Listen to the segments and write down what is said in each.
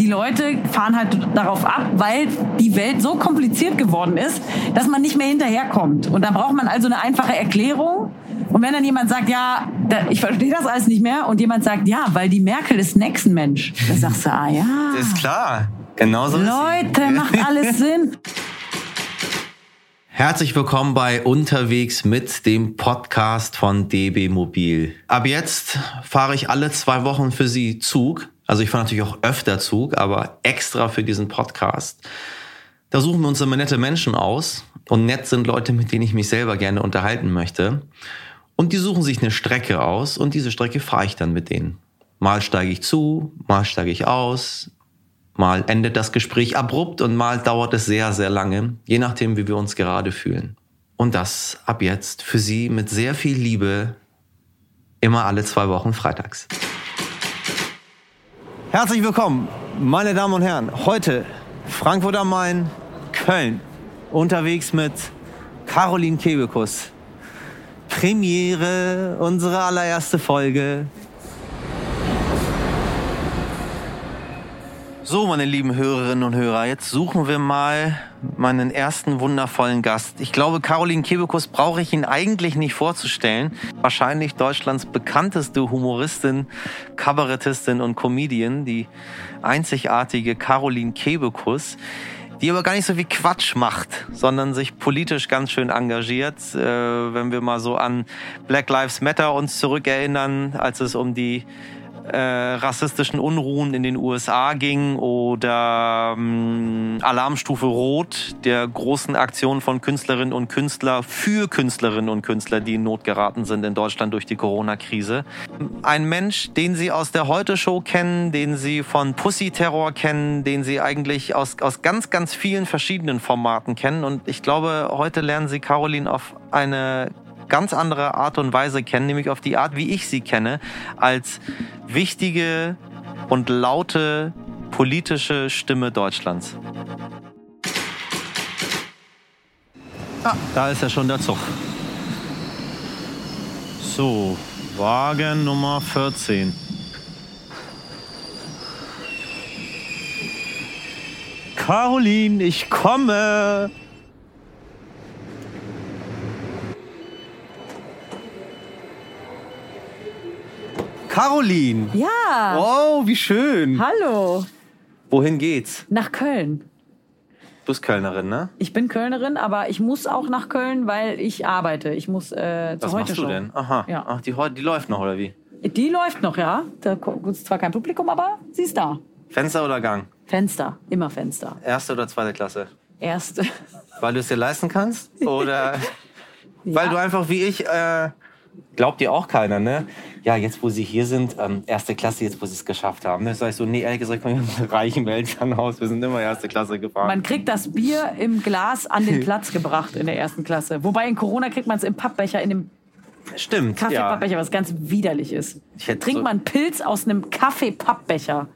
die Leute fahren halt darauf ab, weil die Welt so kompliziert geworden ist, dass man nicht mehr hinterherkommt. Und dann braucht man also eine einfache Erklärung. Und wenn dann jemand sagt, ja, ich verstehe das alles nicht mehr, und jemand sagt, ja, weil die Merkel ist ein Mensch, dann sagst du, ah ja. Das ist klar. Genauso Leute, macht alles Sinn. Herzlich willkommen bei Unterwegs mit dem Podcast von DB Mobil. Ab jetzt fahre ich alle zwei Wochen für Sie Zug. Also ich fahre natürlich auch öfter Zug, aber extra für diesen Podcast. Da suchen wir uns immer nette Menschen aus. Und nett sind Leute, mit denen ich mich selber gerne unterhalten möchte. Und die suchen sich eine Strecke aus und diese Strecke fahre ich dann mit denen. Mal steige ich zu, mal steige ich aus, Mal endet das Gespräch abrupt und mal dauert es sehr, sehr lange, je nachdem, wie wir uns gerade fühlen. Und das ab jetzt für Sie mit sehr viel Liebe, immer alle zwei Wochen freitags. Herzlich willkommen, meine Damen und Herren. Heute Frankfurt am Main, Köln. Unterwegs mit Caroline Kebekus. Premiere, unsere allererste Folge. So, meine lieben Hörerinnen und Hörer, jetzt suchen wir mal meinen ersten wundervollen Gast. Ich glaube, Caroline Kebekus brauche ich Ihnen eigentlich nicht vorzustellen. Wahrscheinlich Deutschlands bekannteste Humoristin, Kabarettistin und Comedian, die einzigartige Caroline Kebekus die aber gar nicht so viel Quatsch macht, sondern sich politisch ganz schön engagiert. Äh, wenn wir mal so an Black Lives Matter uns zurückerinnern, als es um die äh, rassistischen Unruhen in den USA ging oder ähm, Alarmstufe Rot der großen Aktion von Künstlerinnen und Künstlern für Künstlerinnen und Künstler, die in Not geraten sind in Deutschland durch die Corona-Krise. Ein Mensch, den Sie aus der Heute-Show kennen, den Sie von Pussy-Terror kennen, den Sie eigentlich aus, aus ganz, ganz vielen verschiedenen Formaten kennen. Und ich glaube, heute lernen Sie Caroline auf eine ganz andere Art und Weise kennen, nämlich auf die Art, wie ich sie kenne, als wichtige und laute politische Stimme Deutschlands. Ah, da ist ja schon der Zug. So, Wagen Nummer 14. Caroline, ich komme. Caroline. Ja. Wow, wie schön. Hallo. Wohin geht's? Nach Köln. Du bist Kölnerin, ne? Ich bin Kölnerin, aber ich muss auch nach Köln, weil ich arbeite. Ich muss äh, zur Was machst du denn? Aha. Ja. Ach, die, die läuft noch, oder wie? Die läuft noch, ja. Da ist zwar kein Publikum, aber sie ist da. Fenster oder Gang? Fenster, immer Fenster. Erste oder zweite Klasse? Erste. Weil du es dir leisten kannst? Oder ja. weil du einfach wie ich äh, glaubt dir auch keiner, ne? Ja, jetzt wo sie hier sind, ähm, erste Klasse, jetzt wo sie es geschafft haben. Ne? Sag ich so, nee, ehrlich gesagt, komm ich aus reichen Elternhaus, wir sind immer erste Klasse gefahren. Man kriegt das Bier im Glas an den Platz gebracht in der ersten Klasse. Wobei in Corona kriegt man es im Pappbecher, in dem Stimmt, Kaffeepappbecher, ja. was ganz widerlich ist. Trinkt so man Pilz aus einem Kaffeepappbecher.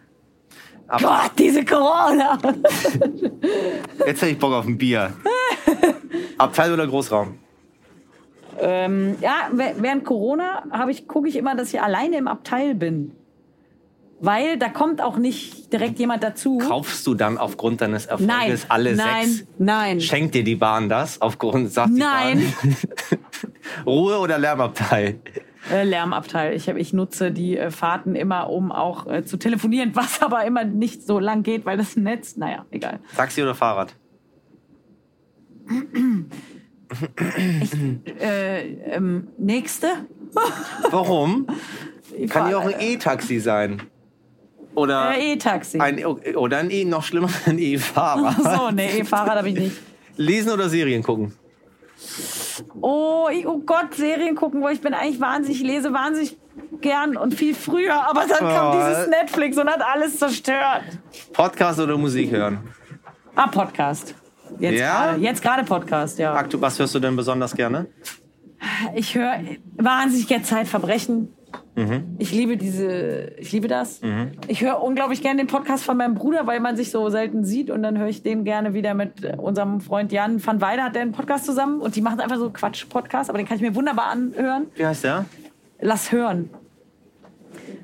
Gott, diese Corona! Jetzt hätte ich Bock auf ein Bier. Abteil oder Großraum? Ähm, ja, während Corona ich, gucke ich immer, dass ich alleine im Abteil bin. Weil da kommt auch nicht direkt jemand dazu. Kaufst du dann aufgrund deines Erfolges nein, alle nein, sechs? Nein, Schenkt dir die Bahn das aufgrund, sagt Nein. Ruhe oder Lärmabteil? Äh, Lärmabteil. Ich, hab, ich nutze die äh, Fahrten immer, um auch äh, zu telefonieren, was aber immer nicht so lang geht, weil das Netz, naja, egal. Taxi oder Fahrrad? Ich, äh, ähm, nächste? Warum? Kann ja auch ein E-Taxi sein. Oder äh, E-Taxi. Ein, oder ein E, noch schlimmer, ein E-Fahrer. so, ne, E-Fahrrad habe ich nicht. Lesen oder Serien gucken? Oh, oh Gott, Serien gucken, wo ich bin eigentlich wahnsinnig, ich lese wahnsinnig gern und viel früher, aber dann oh. kam dieses Netflix und hat alles zerstört. Podcast oder Musik hören? Ah, Podcast. Jetzt ja? gerade, jetzt gerade Podcast, ja. Aktu was hörst du denn besonders gerne? Ich höre wahnsinnig gerne Zeitverbrechen. Mhm. Ich liebe diese, ich liebe das. Mhm. Ich höre unglaublich gerne den Podcast von meinem Bruder, weil man sich so selten sieht und dann höre ich den gerne wieder mit unserem Freund Jan van Weide hat der einen Podcast zusammen und die machen einfach so Quatsch-Podcast, aber den kann ich mir wunderbar anhören. Wie heißt der? Lass hören.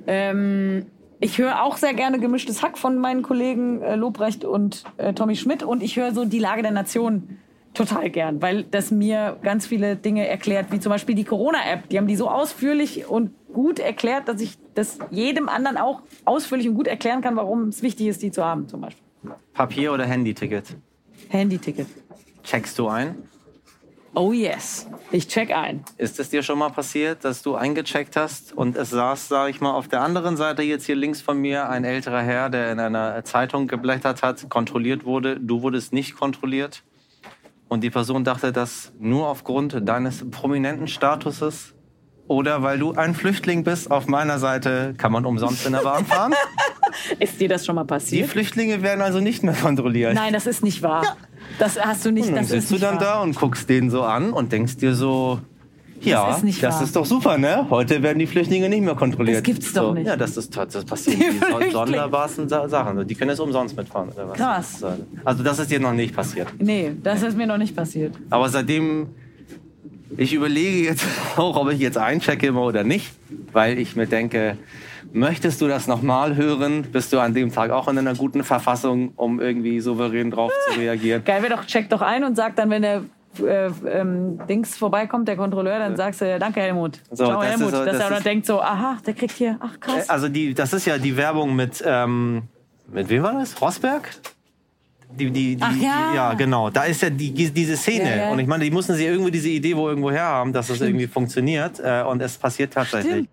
Ähm, ich höre auch sehr gerne gemischtes Hack von meinen Kollegen äh, Lobrecht und äh, Tommy Schmidt und ich höre so die Lage der Nation total gern, weil das mir ganz viele Dinge erklärt, wie zum Beispiel die Corona-App. Die haben die so ausführlich und gut erklärt, dass ich das jedem anderen auch ausführlich und gut erklären kann, warum es wichtig ist, die zu haben, zum Beispiel. Papier- oder Handy-Ticket? Handy-Ticket. Checkst du ein? Oh yes, ich check ein. Ist es dir schon mal passiert, dass du eingecheckt hast und es saß, sage ich mal, auf der anderen Seite jetzt hier links von mir ein älterer Herr, der in einer Zeitung geblättert hat, kontrolliert wurde, du wurdest nicht kontrolliert und die Person dachte, dass nur aufgrund deines prominenten Statuses oder weil du ein Flüchtling bist auf meiner Seite, kann man umsonst in der Bahn fahren? Ist dir das schon mal Die passiert? Flüchtlinge werden also nicht mehr kontrolliert. Nein, das ist nicht wahr. Das hast du nicht. Und dann Das ist sitzt du dann wahr. da und guckst den so an und denkst dir so, ja, Das ist das ist doch super, ne? Heute werden die Flüchtlinge nicht mehr kontrolliert. Das gibt's doch so, nicht. Ja, das, ist, das passiert. Die Die, sonderbarsten Sa- Sachen. Die können jetzt umsonst mitfahren. Oder was? Krass. Also das ist dir noch nicht passiert. Nee, das ist mir noch nicht passiert. Aber seitdem, ich überlege jetzt auch, ob ich jetzt einchecke immer oder nicht, weil ich mir denke, möchtest du das nochmal hören? Bist du an dem Tag auch in einer guten Verfassung, um irgendwie souverän drauf zu reagieren? Geil wäre doch, check doch ein und sag dann, wenn der äh, ähm, Dings vorbeikommt, der Kontrolleur, dann sagst du, danke Helmut. So, Ciao das ist Helmut. so- dass das er dann ist- denkt so, aha, der kriegt hier, ach krass. Also die, das ist ja die Werbung mit, ähm, mit wem war das? Rosberg? Die, die, die, Ach ja. Die, ja, genau. Da ist ja die, diese Szene. Ja, ja. Und ich meine, die mussten sie irgendwie diese Idee wo irgendwo her haben, dass es irgendwie funktioniert. Äh, und es passiert tatsächlich.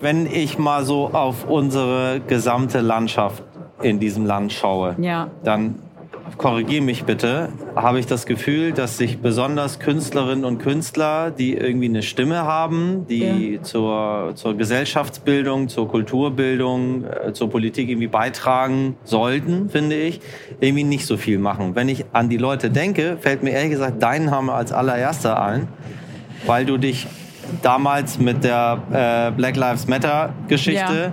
Wenn ich mal so auf unsere gesamte Landschaft in diesem Land schaue, Ja. dann korrigiere mich bitte, habe ich das Gefühl, dass sich besonders Künstlerinnen und Künstler, die irgendwie eine Stimme haben, die zur, zur Gesellschaftsbildung, zur Kulturbildung, äh, zur Politik irgendwie beitragen sollten, finde ich, irgendwie nicht so viel machen. Wenn ich an die Leute denke, fällt mir ehrlich gesagt dein Name als allererster ein, weil du dich damals mit der äh, Black Lives Matter Geschichte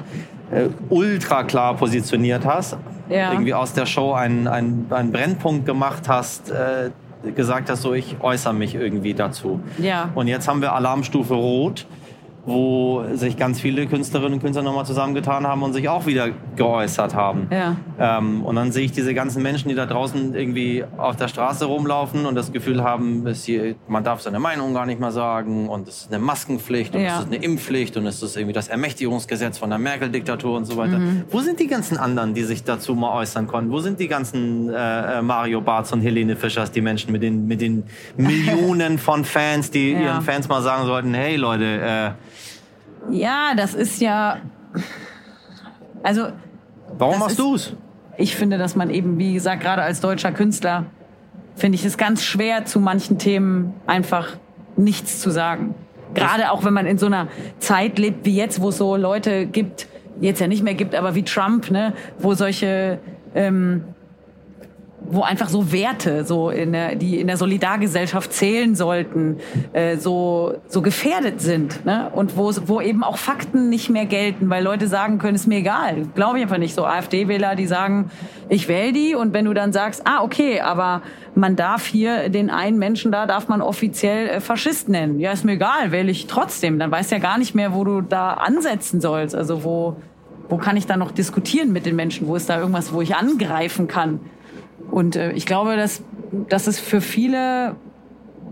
äh, ultra klar positioniert hast, Ja. irgendwie aus der Show einen, einen, einen Brennpunkt gemacht hast, äh, gesagt hast, so ich äußere mich irgendwie dazu. Ja. Und jetzt haben wir Alarmstufe Rot, wo sich ganz viele Künstlerinnen und Künstler nochmal zusammengetan haben und sich auch wieder geäußert haben. Ja. Ähm, und dann sehe ich diese ganzen Menschen, die da draußen irgendwie auf der Straße rumlaufen und das Gefühl haben, hier, man darf seine Meinung gar nicht mehr sagen und es ist eine Maskenpflicht und Ja. es ist eine Impfpflicht und es ist irgendwie das Ermächtigungsgesetz von der Merkel-Diktatur und so weiter. Mhm. Wo sind die ganzen anderen, die sich dazu mal äußern konnten? Wo sind die ganzen äh, Mario Barths und Helene Fischers, die Menschen mit den, mit den Millionen von Fans, die Ja. ihren Fans mal sagen sollten, hey Leute, äh, Ja, das ist ja. Also, warum machst ist- du's? ich finde, dass man eben, wie gesagt, gerade als deutscher Künstler, finde ich es ganz schwer, zu manchen Themen einfach nichts zu sagen. Gerade auch wenn man in so einer Zeit lebt wie jetzt, wo es so Leute gibt, jetzt ja nicht mehr gibt, aber wie Trump, ne, wo solche ähm, wo einfach so Werte, so in der, die in der Solidargesellschaft zählen sollten, äh, so, so gefährdet sind. Ne? Und wo, wo eben auch Fakten nicht mehr gelten, weil Leute sagen können, ist mir egal. Glaube ich einfach nicht. So AfD-Wähler, die sagen, ich wähle die. Und wenn du dann sagst, ah, okay, aber man darf hier den einen Menschen da, darf man offiziell äh, Faschist nennen. Ja, ist mir egal, wähle ich trotzdem. Dann weißt du ja gar nicht mehr, wo du da ansetzen sollst. Also wo, wo kann ich da noch diskutieren mit den Menschen? Wo ist da irgendwas, wo ich angreifen kann? Und äh, ich glaube, dass, dass es für viele,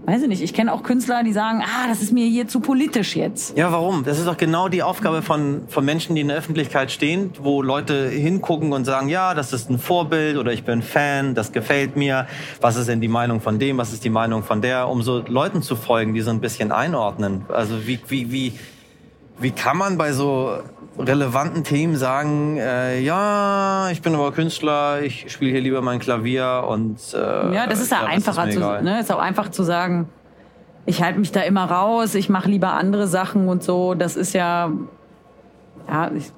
weiß ich nicht, ich kenne auch Künstler, die sagen, ah, das ist mir hier zu politisch jetzt. Ja, warum? Das ist doch genau die Aufgabe von, von Menschen, die in der Öffentlichkeit stehen, wo Leute hingucken und sagen, ja, das ist ein Vorbild oder ich bin Fan, das gefällt mir. Was ist denn die Meinung von dem? Was ist die Meinung von der? Um so Leuten zu folgen, die so ein bisschen einordnen. Also wie, wie, wie, wie kann man bei so relevanten Themen sagen, äh, ja, ich bin aber Künstler, ich spiele hier lieber mein Klavier und äh, Ja, das ist ja einfacher mir zu, ne, ist auch einfach zu sagen, ich halte mich da immer raus, ich mache lieber andere Sachen und so. Das ist ja, ja, ich,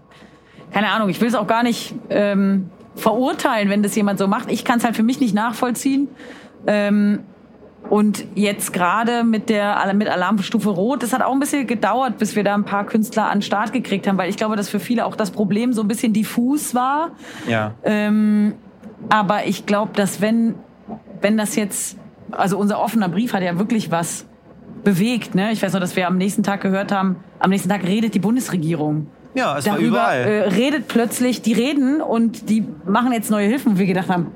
keine Ahnung, ich will es auch gar nicht ähm, verurteilen, wenn das jemand so macht. Ich kann es halt für mich nicht nachvollziehen. Ähm, und jetzt gerade mit der mit Alarmstufe Rot, das hat auch ein bisschen gedauert, bis wir da ein paar Künstler an den Start gekriegt haben, weil ich glaube, dass für viele auch das Problem so ein bisschen diffus war. Ja. Ähm, aber ich glaube, dass wenn, wenn das jetzt, also unser offener Brief hat ja wirklich was bewegt. Ne? Ich weiß noch, dass wir am nächsten Tag gehört haben, am nächsten Tag redet die Bundesregierung. Ja, es war darüber überall. äh, redet plötzlich, die reden und die machen jetzt neue Hilfen, wo wir gedacht haben,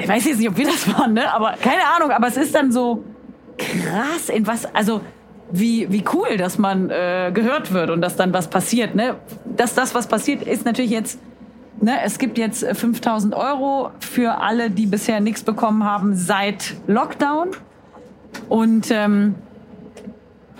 ich weiß jetzt nicht, ob wir das waren, ne? aber keine Ahnung, aber es ist dann so krass, in was, also wie, wie cool, dass man äh, gehört wird und dass dann was passiert. Ne? Dass das, was passiert, ist natürlich jetzt, ne, es gibt jetzt äh, 5000 Euro für alle, die bisher nichts bekommen haben seit Lockdown. Und ähm,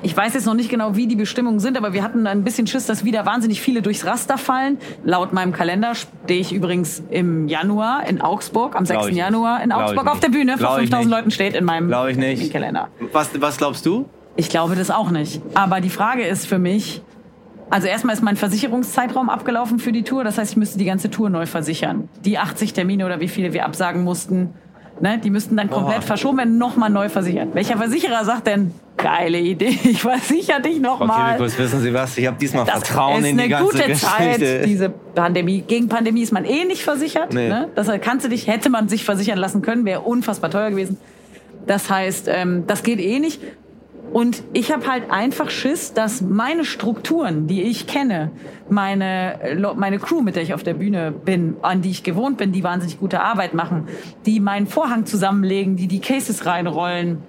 ich weiß jetzt noch nicht genau, wie die Bestimmungen sind, aber wir hatten ein bisschen Schiss, dass wieder wahnsinnig viele durchs Raster fallen. Laut meinem Kalender stehe ich übrigens im Januar in Augsburg, am 6. ich nicht. Januar in Augsburg auf der Bühne. Vor Glaub ich 5000 nicht. Leuten steht in meinem Glaube ich nicht. Kalender. Was, was glaubst du? Ich glaube das auch nicht. Aber die Frage ist für mich, also erstmal ist mein Versicherungszeitraum abgelaufen für die Tour. Das heißt, ich müsste die ganze Tour neu versichern. Die 80 Termine oder wie viele wir absagen mussten, ne, die müssten dann komplett Boah. verschoben werden, nochmal neu versichert. Welcher Versicherer sagt denn, geile Idee, ich versichere dich nochmal. Kebekus, wissen Sie was? Ich habe diesmal Das Vertrauen ist in die eine ganze gute Geschichte. Zeit, diese Pandemie. Gegen Pandemie ist man eh nicht versichert. Nee. Ne? Das kannst du dich, hätte man sich versichern lassen können, wäre unfassbar teuer gewesen. Das heißt, ähm, das geht eh nicht. Und ich habe halt einfach Schiss, dass meine Strukturen, die ich kenne, meine, meine Crew, mit der ich auf der Bühne bin, an die ich gewohnt bin, die wahnsinnig gute Arbeit machen, die meinen Vorhang zusammenlegen, die die Cases reinrollen,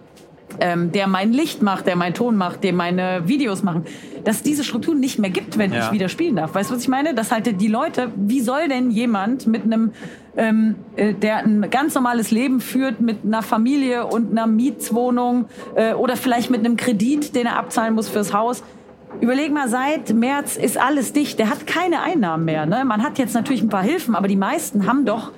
ähm, der mein Licht macht, der meinen Ton macht, der meine Videos machen, dass es diese Strukturen nicht mehr gibt, wenn Ja. ich wieder spielen darf. Weißt du, was ich meine? Dass halt die Leute, wie soll denn jemand mit einem, ähm, äh, der ein ganz normales Leben führt, mit einer Familie und einer Mietswohnung äh, oder vielleicht mit einem Kredit, den er abzahlen muss fürs Haus, Überleg mal, seit März ist alles dicht. Der hat keine Einnahmen mehr. Ne? Man hat jetzt natürlich ein paar Hilfen, aber die meisten haben doch,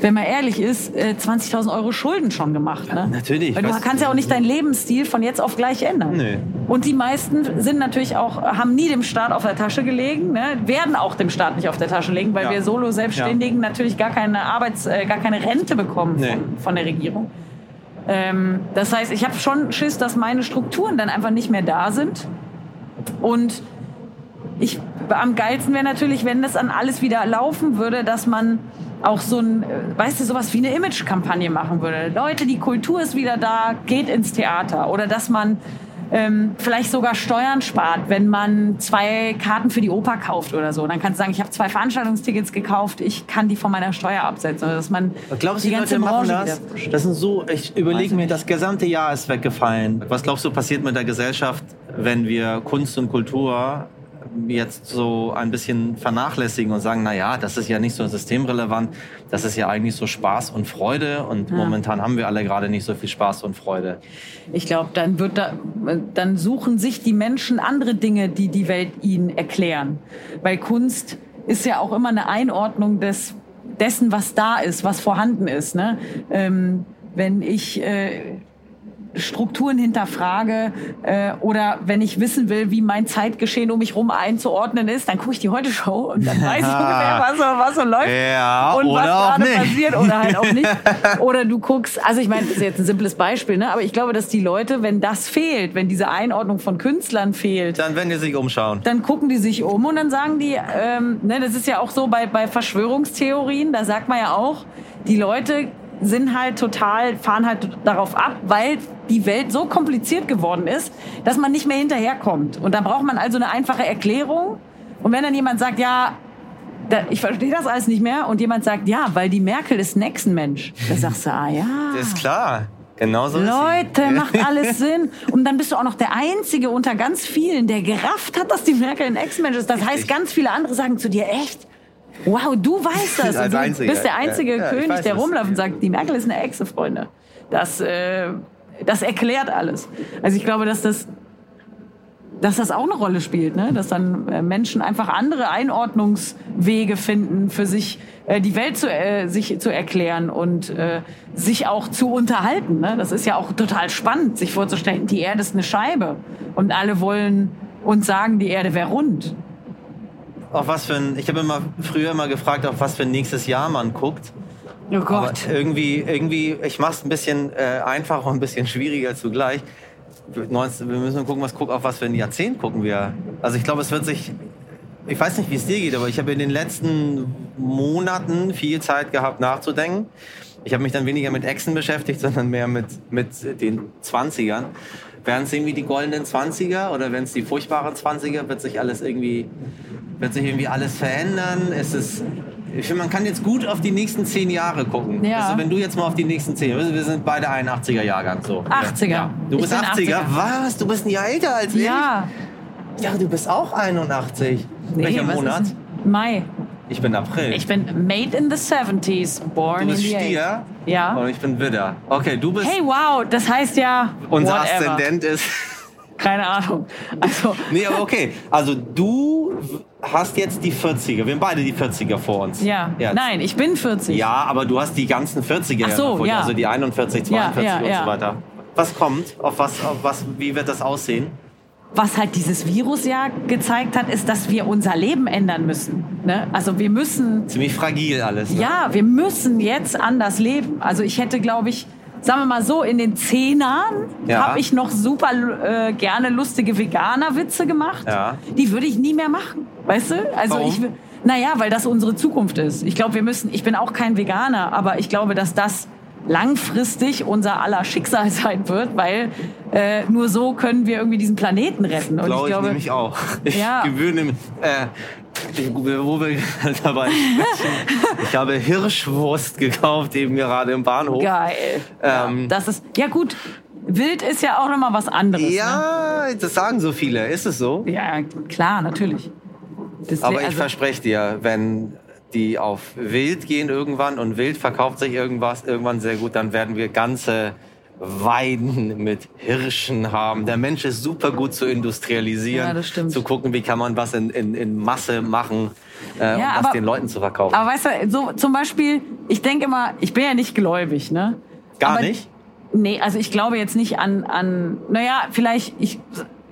wenn man ehrlich ist, äh, 20.000 Euro Schulden schon gemacht. Ne? natürlich. Weil du kannst ja auch nicht deinen Lebensstil von jetzt auf gleich ändern. Nö. Und die meisten sind natürlich auch, haben nie dem Staat auf der Tasche gelegen, ne? werden auch dem Staat nicht auf der Tasche legen, weil Ja. wir Solo-Selbstständigen natürlich gar keine Arbeits-, äh, gar keine Rente bekommen Nee. von, von der Regierung. Ähm, das heißt, ich habe schon Schiss, dass meine Strukturen dann einfach nicht mehr da sind. Und ich, am geilsten wäre natürlich, wenn das an alles wieder laufen würde, dass man auch so ein, äh, weißt du, sowas wie eine Image-Kampagne machen würde. Leute, die Kultur ist wieder da, geht ins Theater. Oder dass man ähm, vielleicht sogar Steuern spart, wenn man zwei Karten für die Oper kauft oder so. Dann kannst du sagen, ich habe zwei Veranstaltungstickets gekauft, ich kann die von meiner Steuer absetzen. Oder dass man Glaubst du, die die Leute machen das? Das sind so, ich überlege mir, das gesamte Jahr ist weggefallen. Was glaubst du, passiert mit der Gesellschaft, wenn wir Kunst und Kultur jetzt so ein bisschen vernachlässigen und sagen, na ja, das ist ja nicht so systemrelevant, das ist ja eigentlich so Spaß und Freude und momentan haben wir alle gerade nicht so viel Spaß und Freude. Ich glaube, dann wird da, dann suchen sich die Menschen andere Dinge, die die Welt ihnen erklären. Weil Kunst ist ja auch immer eine Einordnung des dessen, was da ist, was vorhanden ist. Ne? Ähm, wenn ich äh, Strukturen hinterfrage äh, oder wenn ich wissen will, wie mein Zeitgeschehen um mich rum einzuordnen ist, dann gucke ich die Heute-Show und dann weiß ich ungefähr, was so, was so läuft Ja, und was gerade passiert oder halt auch nicht. Oder du guckst, also ich meine, das ist jetzt ein simples Beispiel, ne? aber ich glaube, dass die Leute, wenn das fehlt, wenn diese Einordnung von Künstlern fehlt, Dann werden die sich umschauen. dann gucken die sich um und dann sagen die, ähm, ne, das ist ja auch so bei, bei Verschwörungstheorien, da sagt man ja auch, die Leute sind halt total, fahren halt darauf ab, weil die Welt so kompliziert geworden ist, dass man nicht mehr hinterherkommt. Und da braucht man also eine einfache Erklärung. Und wenn dann jemand sagt, ja, ich verstehe das alles nicht mehr, und jemand sagt, ja, weil die Merkel ist ein Echsenmensch, da sagst du, ah ja. Das ist klar. Genauso. Leute, macht alles Sinn. Und dann bist du auch noch der Einzige unter ganz vielen, der gerafft hat, dass die Merkel ein Ex-Mensch ist. Das heißt, ganz viele andere sagen zu dir, echt? Wow, du weißt das. Als du Einziger. bist der einzige Ja, König, der rumläuft und sagt, die Merkel ist eine Exe, Freunde. Das, äh, das erklärt alles. Also ich glaube, dass das dass das auch eine Rolle spielt, ne? dass dann äh, Menschen einfach andere Einordnungswege finden, für sich äh, die Welt zu, äh, sich zu erklären und äh, sich auch zu unterhalten. Ne? Das ist ja auch total spannend, sich vorzustellen, die Erde ist eine Scheibe und alle wollen uns sagen, die Erde wäre rund. Auf was für ein, ich habe immer früher immer gefragt, auf was für ein nächstes Jahr man guckt. Oh Aber Gott. irgendwie, irgendwie, ich mache es ein bisschen äh, einfacher und ein bisschen schwieriger zugleich. 19, wir müssen gucken, was guck, auf was für ein Jahrzehnt gucken wir. Also ich glaube, es wird sich, ich weiß nicht, wie es dir geht, aber ich habe in den letzten Monaten viel Zeit gehabt nachzudenken. Ich habe mich dann weniger mit Echsen beschäftigt, sondern mehr mit, mit den 20ern. Werden es irgendwie die goldenen 20er oder wenn es die furchtbaren 20er, wird sich alles irgendwie wird sich irgendwie alles verändern. Es ist, ich finde, man kann jetzt gut auf die nächsten zehn Jahre gucken. Ja. Also wenn du jetzt mal auf die nächsten zehn, wir sind beide 81er Jahrgang so. 80er. Ja. Du Ich bist bin 80er? 80er. Was? Du bist ein Jahr älter als ich? Ja. Ja, du bist auch 81. Welcher was Monat? Mai. Ich bin April. Ich bin made in the 70s, born du bist in the 80s. Stier Ja. und ich bin Widder. Okay, du bist... Hey, wow, das heißt ja. unser whatever. Aszendent ist... Keine Ahnung. Also, Nee, aber okay. Also du hast jetzt die 40er. Wir haben beide die 40er vor uns. ja. Jetzt. Nein, ich bin 40. Ja, aber du hast die ganzen 40er Ach so, ja also die 41, 42 Ja, ja, und so weiter. Was kommt? Auf was, auf was, wie wird das aussehen? Was halt dieses Virus ja gezeigt hat, ist, dass wir unser Leben ändern müssen. Ne? Also wir müssen Ziemlich fragil alles. Ne? Ja, wir müssen jetzt anders leben. Also ich hätte, glaube ich, sagen wir mal so, in den Zehnern Ja. habe ich noch super äh, gerne lustige Veganer-Witze gemacht. Ja. Die würde ich nie mehr machen. Weißt du? Also Warum? ich will- naja, weil das unsere Zukunft ist. Ich glaube, wir müssen, ich bin auch kein Veganer, aber ich glaube, dass das langfristig unser aller Schicksal sein wird, weil äh, nur so können wir irgendwie diesen Planeten retten. Und Glaube ich ich glaube, nämlich auch. Ich Ja. gewöhne mich. Äh, ich, wo wir dabei sprechen. Ich habe Hirschwurst gekauft, eben gerade im Bahnhof. geil. Ähm, ja, das ist ja gut. Wild ist ja auch noch mal was anderes. Ne? Ja, das sagen so viele. Ist es so? Ja, klar, natürlich. Das Aber wär- ich also, verspreche dir, wenn die auf Wild gehen irgendwann und Wild verkauft sich irgendwas irgendwann sehr gut, dann werden wir ganze Weiden mit Hirschen haben. Der Mensch ist super gut zu industrialisieren, Ja, das stimmt. zu gucken, wie kann man was in, in, in Masse machen, äh, um Ja, das aber- den Leuten zu verkaufen. Aber weißt du, so zum Beispiel, ich denke immer, ich bin ja nicht gläubig, ne? Gar aber, nicht? Nee, also ich glaube jetzt nicht an, an naja, vielleicht, ich,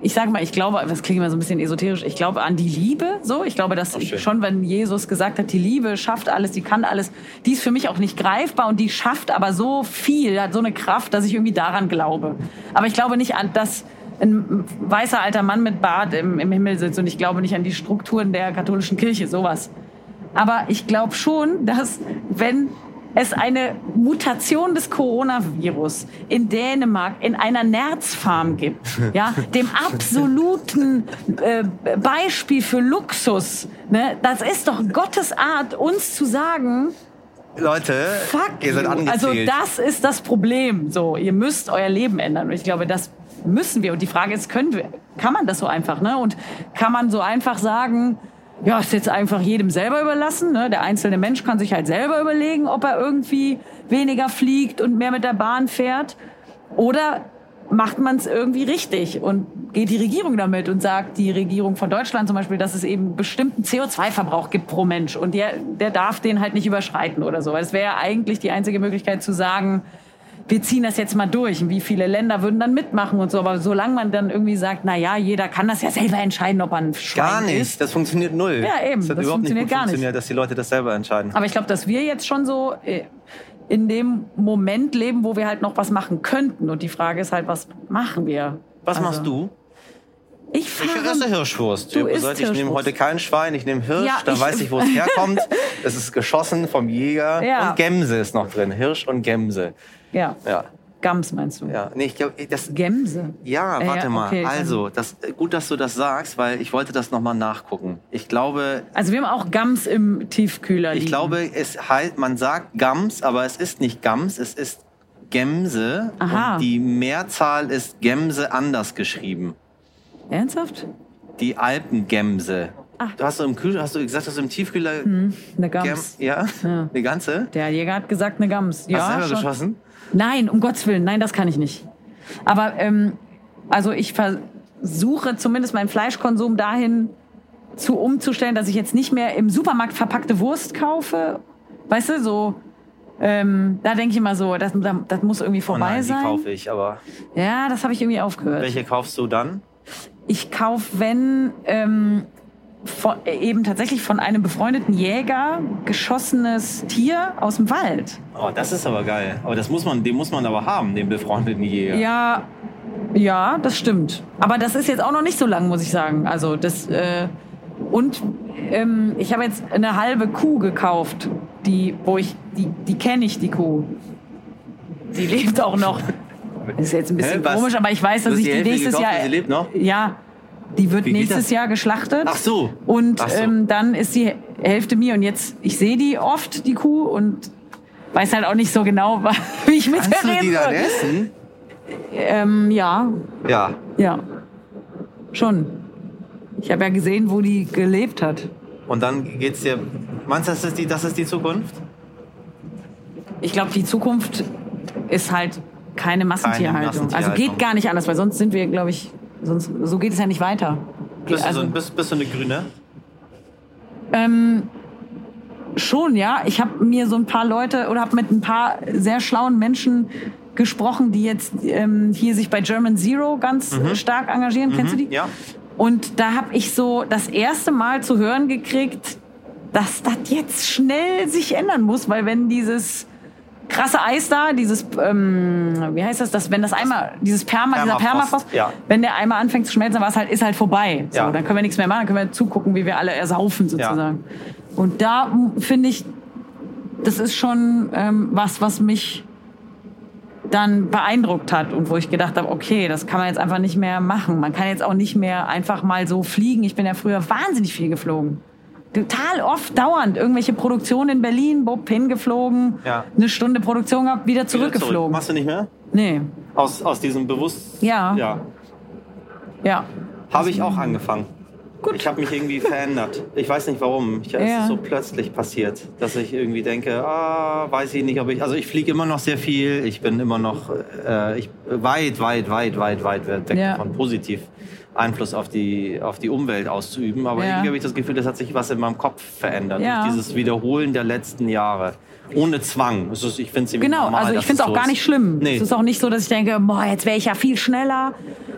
ich sage mal, ich glaube, das klingt immer so ein bisschen esoterisch, ich glaube an die Liebe, so. Ich glaube, dass schön. schon, wenn Jesus gesagt hat, die Liebe schafft alles, die kann alles, die ist für mich auch nicht greifbar und die schafft aber so viel, hat so eine Kraft, dass ich irgendwie daran glaube. Aber ich glaube nicht an, dass ein weißer alter Mann mit Bart im, im Himmel sitzt und ich glaube nicht an die Strukturen der katholischen Kirche, sowas. Aber ich glaube schon, dass wenn es eine Mutation des Coronavirus in Dänemark in einer Nerzfarm gibt, ja, dem absoluten äh, Beispiel für Luxus, ne, das ist doch Gottes Art, uns zu sagen, Leute, fuck ihr seid you. angezählt. Also das ist das Problem. So, ihr müsst euer Leben ändern. Und ich glaube, das müssen wir. Und die Frage ist, können wir, kann man das so einfach, ne? Und kann man so einfach sagen, ja, ist jetzt einfach jedem selber überlassen. Ne? Der einzelne Mensch kann sich halt selber überlegen, ob er irgendwie weniger fliegt und mehr mit der Bahn fährt. Oder macht man es irgendwie richtig und geht die Regierung damit und sagt die Regierung von Deutschland zum Beispiel, dass es eben bestimmten CO2-Verbrauch gibt pro Mensch und der, der darf den halt nicht überschreiten oder so. Weil Das wäre ja eigentlich die einzige Möglichkeit zu sagen, wir ziehen das jetzt mal durch. Und wie viele Länder würden dann mitmachen und so. Aber solange man dann irgendwie sagt, na ja, jeder kann das ja selber entscheiden, ob man ein Schwein Gar nicht. ist. Das funktioniert null. Ja, eben. Das hat Das überhaupt nicht funktioniert gut gar nicht. funktioniert, dass die Leute das selber entscheiden. Aber ich glaube, dass wir jetzt schon so äh, in dem Moment leben, wo wir halt noch was machen könnten. Und die Frage ist halt, was machen wir? Was Also, machst du? Ich Ich fahre esse Hirschwurst. Du isst ich nehme heute kein Schwein, ich nehme Hirsch, Ja, dann ich- weiß ich, wo es herkommt. Es ist geschossen vom Jäger Ja. und Gemse ist noch drin. Hirsch und Gemse. Ja, Ja, Gams meinst du? ja. Nee, ich glaube, das. Gemse. Ja, Äh, warte ja, mal. okay, also, das, gut, dass du das sagst, weil ich wollte das nochmal nachgucken. Ich glaube, Also wir haben auch Gams im Tiefkühler ich liegen. glaube, es halt, man sagt Gams, aber es ist nicht Gams, es ist Gemse. Aha. Und die Mehrzahl ist Gemse anders geschrieben. Ernsthaft? Die Alpengemse. Ah. Du hast du im Kühl, hast du gesagt, dass du im Tiefkühler Eine Gem, Gams. ja? Ja. Eine ganze? Der Jäger hat gesagt, eine Gams. Ja, hast du selber schon. geschossen? Nein, um Gottes Willen, nein, das kann ich nicht. Aber ähm, also ich versuche zumindest meinen Fleischkonsum dahin zu umzustellen, dass ich jetzt nicht mehr im Supermarkt verpackte Wurst kaufe. Weißt du, so. Ähm, da denke ich immer so, das, das muss irgendwie Oh vorbei nein, die sein. kaufe ich, aber Ja, das habe ich irgendwie aufgehört. welche kaufst du dann? Ich kaufe, wenn ähm, von, äh, eben tatsächlich von einem befreundeten Jäger geschossenes Tier aus dem Wald. Oh, das ist aber geil. Aber das muss man, den muss man aber haben, den befreundeten Jäger. Ja, ja, das stimmt. Aber das ist jetzt auch noch nicht so lang, muss ich sagen. Also das äh, und ähm, ich habe jetzt eine halbe Kuh gekauft, die, wo ich, die, die kenne ich, die Kuh. Die lebt auch noch. Ist jetzt ein bisschen Hä, komisch, aber ich weiß, dass ich die nächstes gekauft Jahr. sie lebt noch? Ja, die wird Wie nächstes? Jahr geschlachtet. Ach so. Und Ach so. Ähm, dann ist die Hälfte mir. Und jetzt, ich sehe die oft, die Kuh, und weiß halt auch nicht so genau, wie ich mit Kannst der du die reden dann essen? Ähm, ja, Ja. ja. Schon. Ich habe ja gesehen, wo die gelebt hat. Und dann geht's dir. Meinst du, das ist die, das ist die Zukunft? Ich glaube, die Zukunft ist halt keine Massentierhaltung. Also Massentierhaltung. geht gar nicht anders, weil sonst sind wir, glaube ich, sonst so geht es ja nicht weiter. Bist, also, du, so, bist, bist du eine Grüne? ähm, schon, ja. Ich habe mir so ein paar Leute oder habe mit ein paar sehr schlauen Menschen gesprochen, die jetzt ähm, hier sich bei German Zero ganz äh, stark engagieren. Kennst du die? Mhm. Ja. Und da habe ich so das erste Mal zu hören gekriegt, dass das jetzt schnell sich ändern muss, weil wenn dieses krasse Eis da, dieses, ähm, wie heißt das, das, wenn das einmal, dieses Perma, dieser Permafrost, Permafrost, ja. wenn der einmal anfängt zu schmelzen, dann war's halt, ist halt vorbei. So, Ja. Dann können wir nichts mehr machen, dann können wir zugucken, wie wir alle ersaufen sozusagen. Und da finde ich, das ist schon ähm, was, was mich dann beeindruckt hat und wo ich gedacht habe, okay, das kann man jetzt einfach nicht mehr machen. Man kann jetzt auch nicht mehr einfach mal so fliegen. Ich bin ja früher wahnsinnig viel geflogen. Total oft, dauernd. Irgendwelche Produktionen in Berlin, Bob hingeflogen, Ja. eine Stunde Produktion gehabt, wieder Wieder zurück. zurückgeflogen. Machst du nicht mehr? Nee, Aus, aus diesem Bewusst. Ja. Ja. ja. Habe ich auch angefangen. Ich habe mich irgendwie verändert. Ich weiß nicht warum. Ich, es Ja. ist so plötzlich passiert, dass ich irgendwie denke, ah, weiß ich nicht, ob ich. Also ich fliege immer noch sehr viel. Ich bin immer noch äh, ich, weit, weit, weit, weit, weit weg Ja. davon, positiv Einfluss auf die, auf die Umwelt auszuüben. Aber Ja. irgendwie habe ich das Gefühl, es hat sich was in meinem Kopf verändert. Ja. Durch dieses Wiederholen der letzten Jahre. Ohne Zwang. Es ist, ich finde es Genau, normal, also ich finde es auch gar nicht schlimm. Nee. Es ist auch nicht so, dass ich denke, boah, jetzt wäre ich ja viel schneller,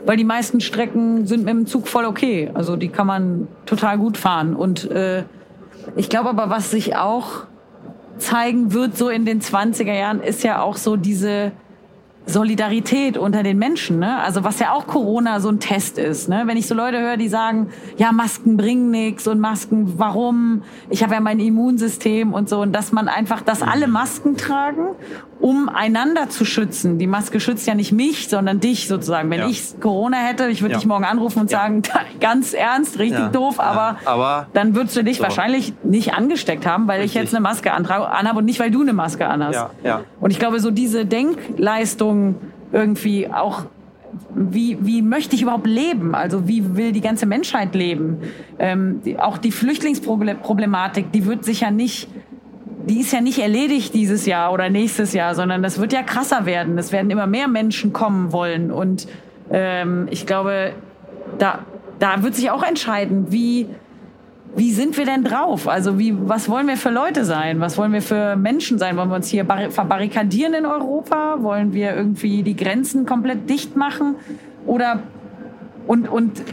weil die meisten Strecken sind mit dem Zug voll okay. Also die kann man total gut fahren. Und äh, ich glaube aber, was sich auch zeigen wird, so in den 20er Jahren, ist ja auch so diese Solidarität unter den Menschen, ne? Also was ja auch Corona so ein Test ist, ne? Wenn ich so Leute höre, die sagen, ja, Masken bringen nichts und Masken, warum? Ich habe ja mein Immunsystem und so und dass man einfach, dass alle Masken tragen, um einander zu schützen. Die Maske schützt ja nicht mich, sondern dich sozusagen. Wenn Ja. ich Corona hätte, ich würde Ja. dich morgen anrufen und sagen, ganz ernst, richtig doof, aber. Aber- dann würdest du dich So. wahrscheinlich nicht angesteckt haben, weil ich Richtig. jetzt eine Maske anhabe und nicht, weil du eine Maske anhast. Ja. Und ich glaube, so diese Denkleistung irgendwie auch, wie, wie möchte ich überhaupt leben? Also wie will die ganze Menschheit leben? Ähm, die, auch die Flüchtlingsproblematik, die wird sich ja nicht, die ist ja nicht erledigt dieses Jahr oder nächstes Jahr, sondern das wird ja krasser werden. Es werden immer mehr Menschen kommen wollen. Und ähm, ich glaube, da, da wird sich auch entscheiden, wie, wie sind wir denn drauf? Also wie, was wollen wir für Leute sein? Was wollen wir für Menschen sein? Wollen wir uns hier barri- verbarrikadieren in Europa? Wollen wir irgendwie die Grenzen komplett dicht machen? Oder und, und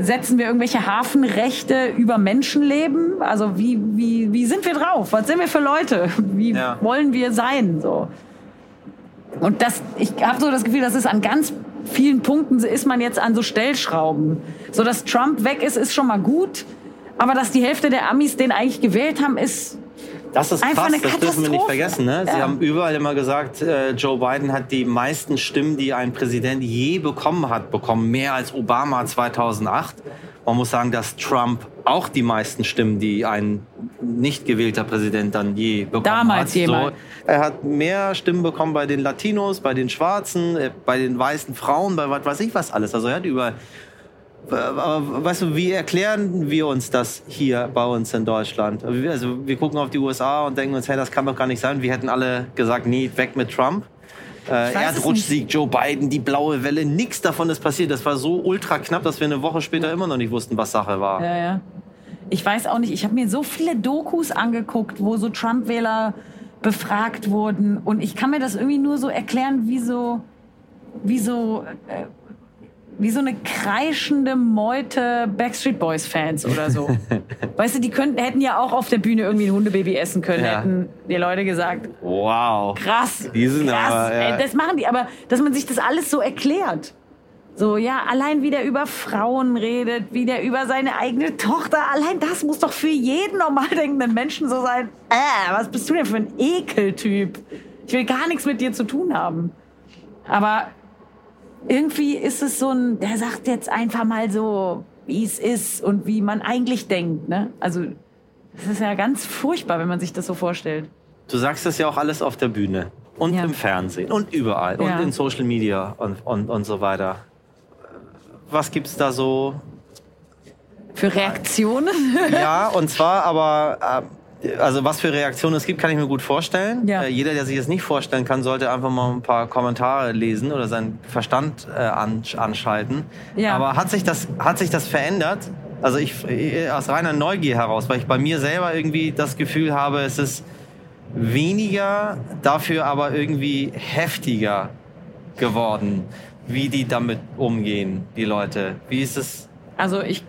setzen wir irgendwelche Hafenrechte über Menschenleben? Also wie, wie, wie sind wir drauf? Was sind wir für Leute? Wie Ja. wollen wir sein? So. Und das, ich habe so das Gefühl, das ist an ganz vielen Punkten ist man jetzt an so Stellschrauben. So dass Trump weg ist, ist schon mal gut. Aber dass die Hälfte der Amis den eigentlich gewählt haben, ist Das ist Einfach krass, das dürfen wir nicht vergessen. Ne? Sie Ja. haben überall immer gesagt, äh, Joe Biden hat die meisten Stimmen, die ein Präsident je bekommen hat, bekommen. Mehr als Obama 2008. Man muss sagen, dass Trump auch die meisten Stimmen, die ein nicht gewählter Präsident dann je bekommen Damals hat. jemals. er hat mehr Stimmen bekommen bei den Latinos, bei den Schwarzen, äh, bei den weißen Frauen, bei was weiß ich was alles. Also er hat überall aber weißt du, wie erklären wir uns das hier bei uns in Deutschland? Also wir gucken auf die USA und denken uns, hey, das kann doch gar nicht sein. Wir hätten alle gesagt, nee, weg mit Trump. Äh, Erdrutschsieg, Joe Biden, die blaue Welle, nichts davon ist passiert. Das war so ultra knapp, dass wir eine Woche später immer noch nicht wussten, was Sache war. Ja, ja. Ich weiß auch nicht, ich habe mir so viele Dokus angeguckt, wo so Trump-Wähler befragt wurden. Und ich kann mir das irgendwie nur so erklären, wie so, wie so, äh, wie so eine kreischende Meute Backstreet Boys Fans oder so. weißt du, die könnten, hätten ja auch auf der Bühne irgendwie ein Hundebaby essen können, Ja. hätten die Leute gesagt, Wow. krass, Die sind krass, aber, ja. ey, das machen die, aber dass man sich das alles so erklärt. So, ja, allein wie der über Frauen redet, wie der über seine eigene Tochter, allein das muss doch für jeden normal denkenden Menschen so sein. Äh, was bist du denn für ein Ekeltyp? Ich will gar nichts mit dir zu tun haben. Aber irgendwie ist es so ein, der sagt jetzt einfach mal so, wie es ist und wie man eigentlich denkt. Ne? Also das ist ja ganz furchtbar, wenn man sich das so vorstellt. Du sagst das ja auch alles auf der Bühne und Ja. im Fernsehen und überall Ja. und in Social Media und, und, und so weiter. Was gibt's da so? Für Reaktionen. Ja, und zwar aber, äh, also was für Reaktionen es gibt, kann ich mir gut vorstellen. Ja. Äh, jeder, der sich das nicht vorstellen kann, sollte einfach mal ein paar Kommentare lesen oder seinen Verstand äh, ansch- anschalten. Ja. Aber hat sich das, hat sich das verändert? Also ich, äh, aus reiner Neugier heraus, weil ich bei mir selber irgendwie das Gefühl habe, es ist weniger, dafür aber irgendwie heftiger geworden, wie die damit umgehen, die Leute. Wie ist es? Also ich,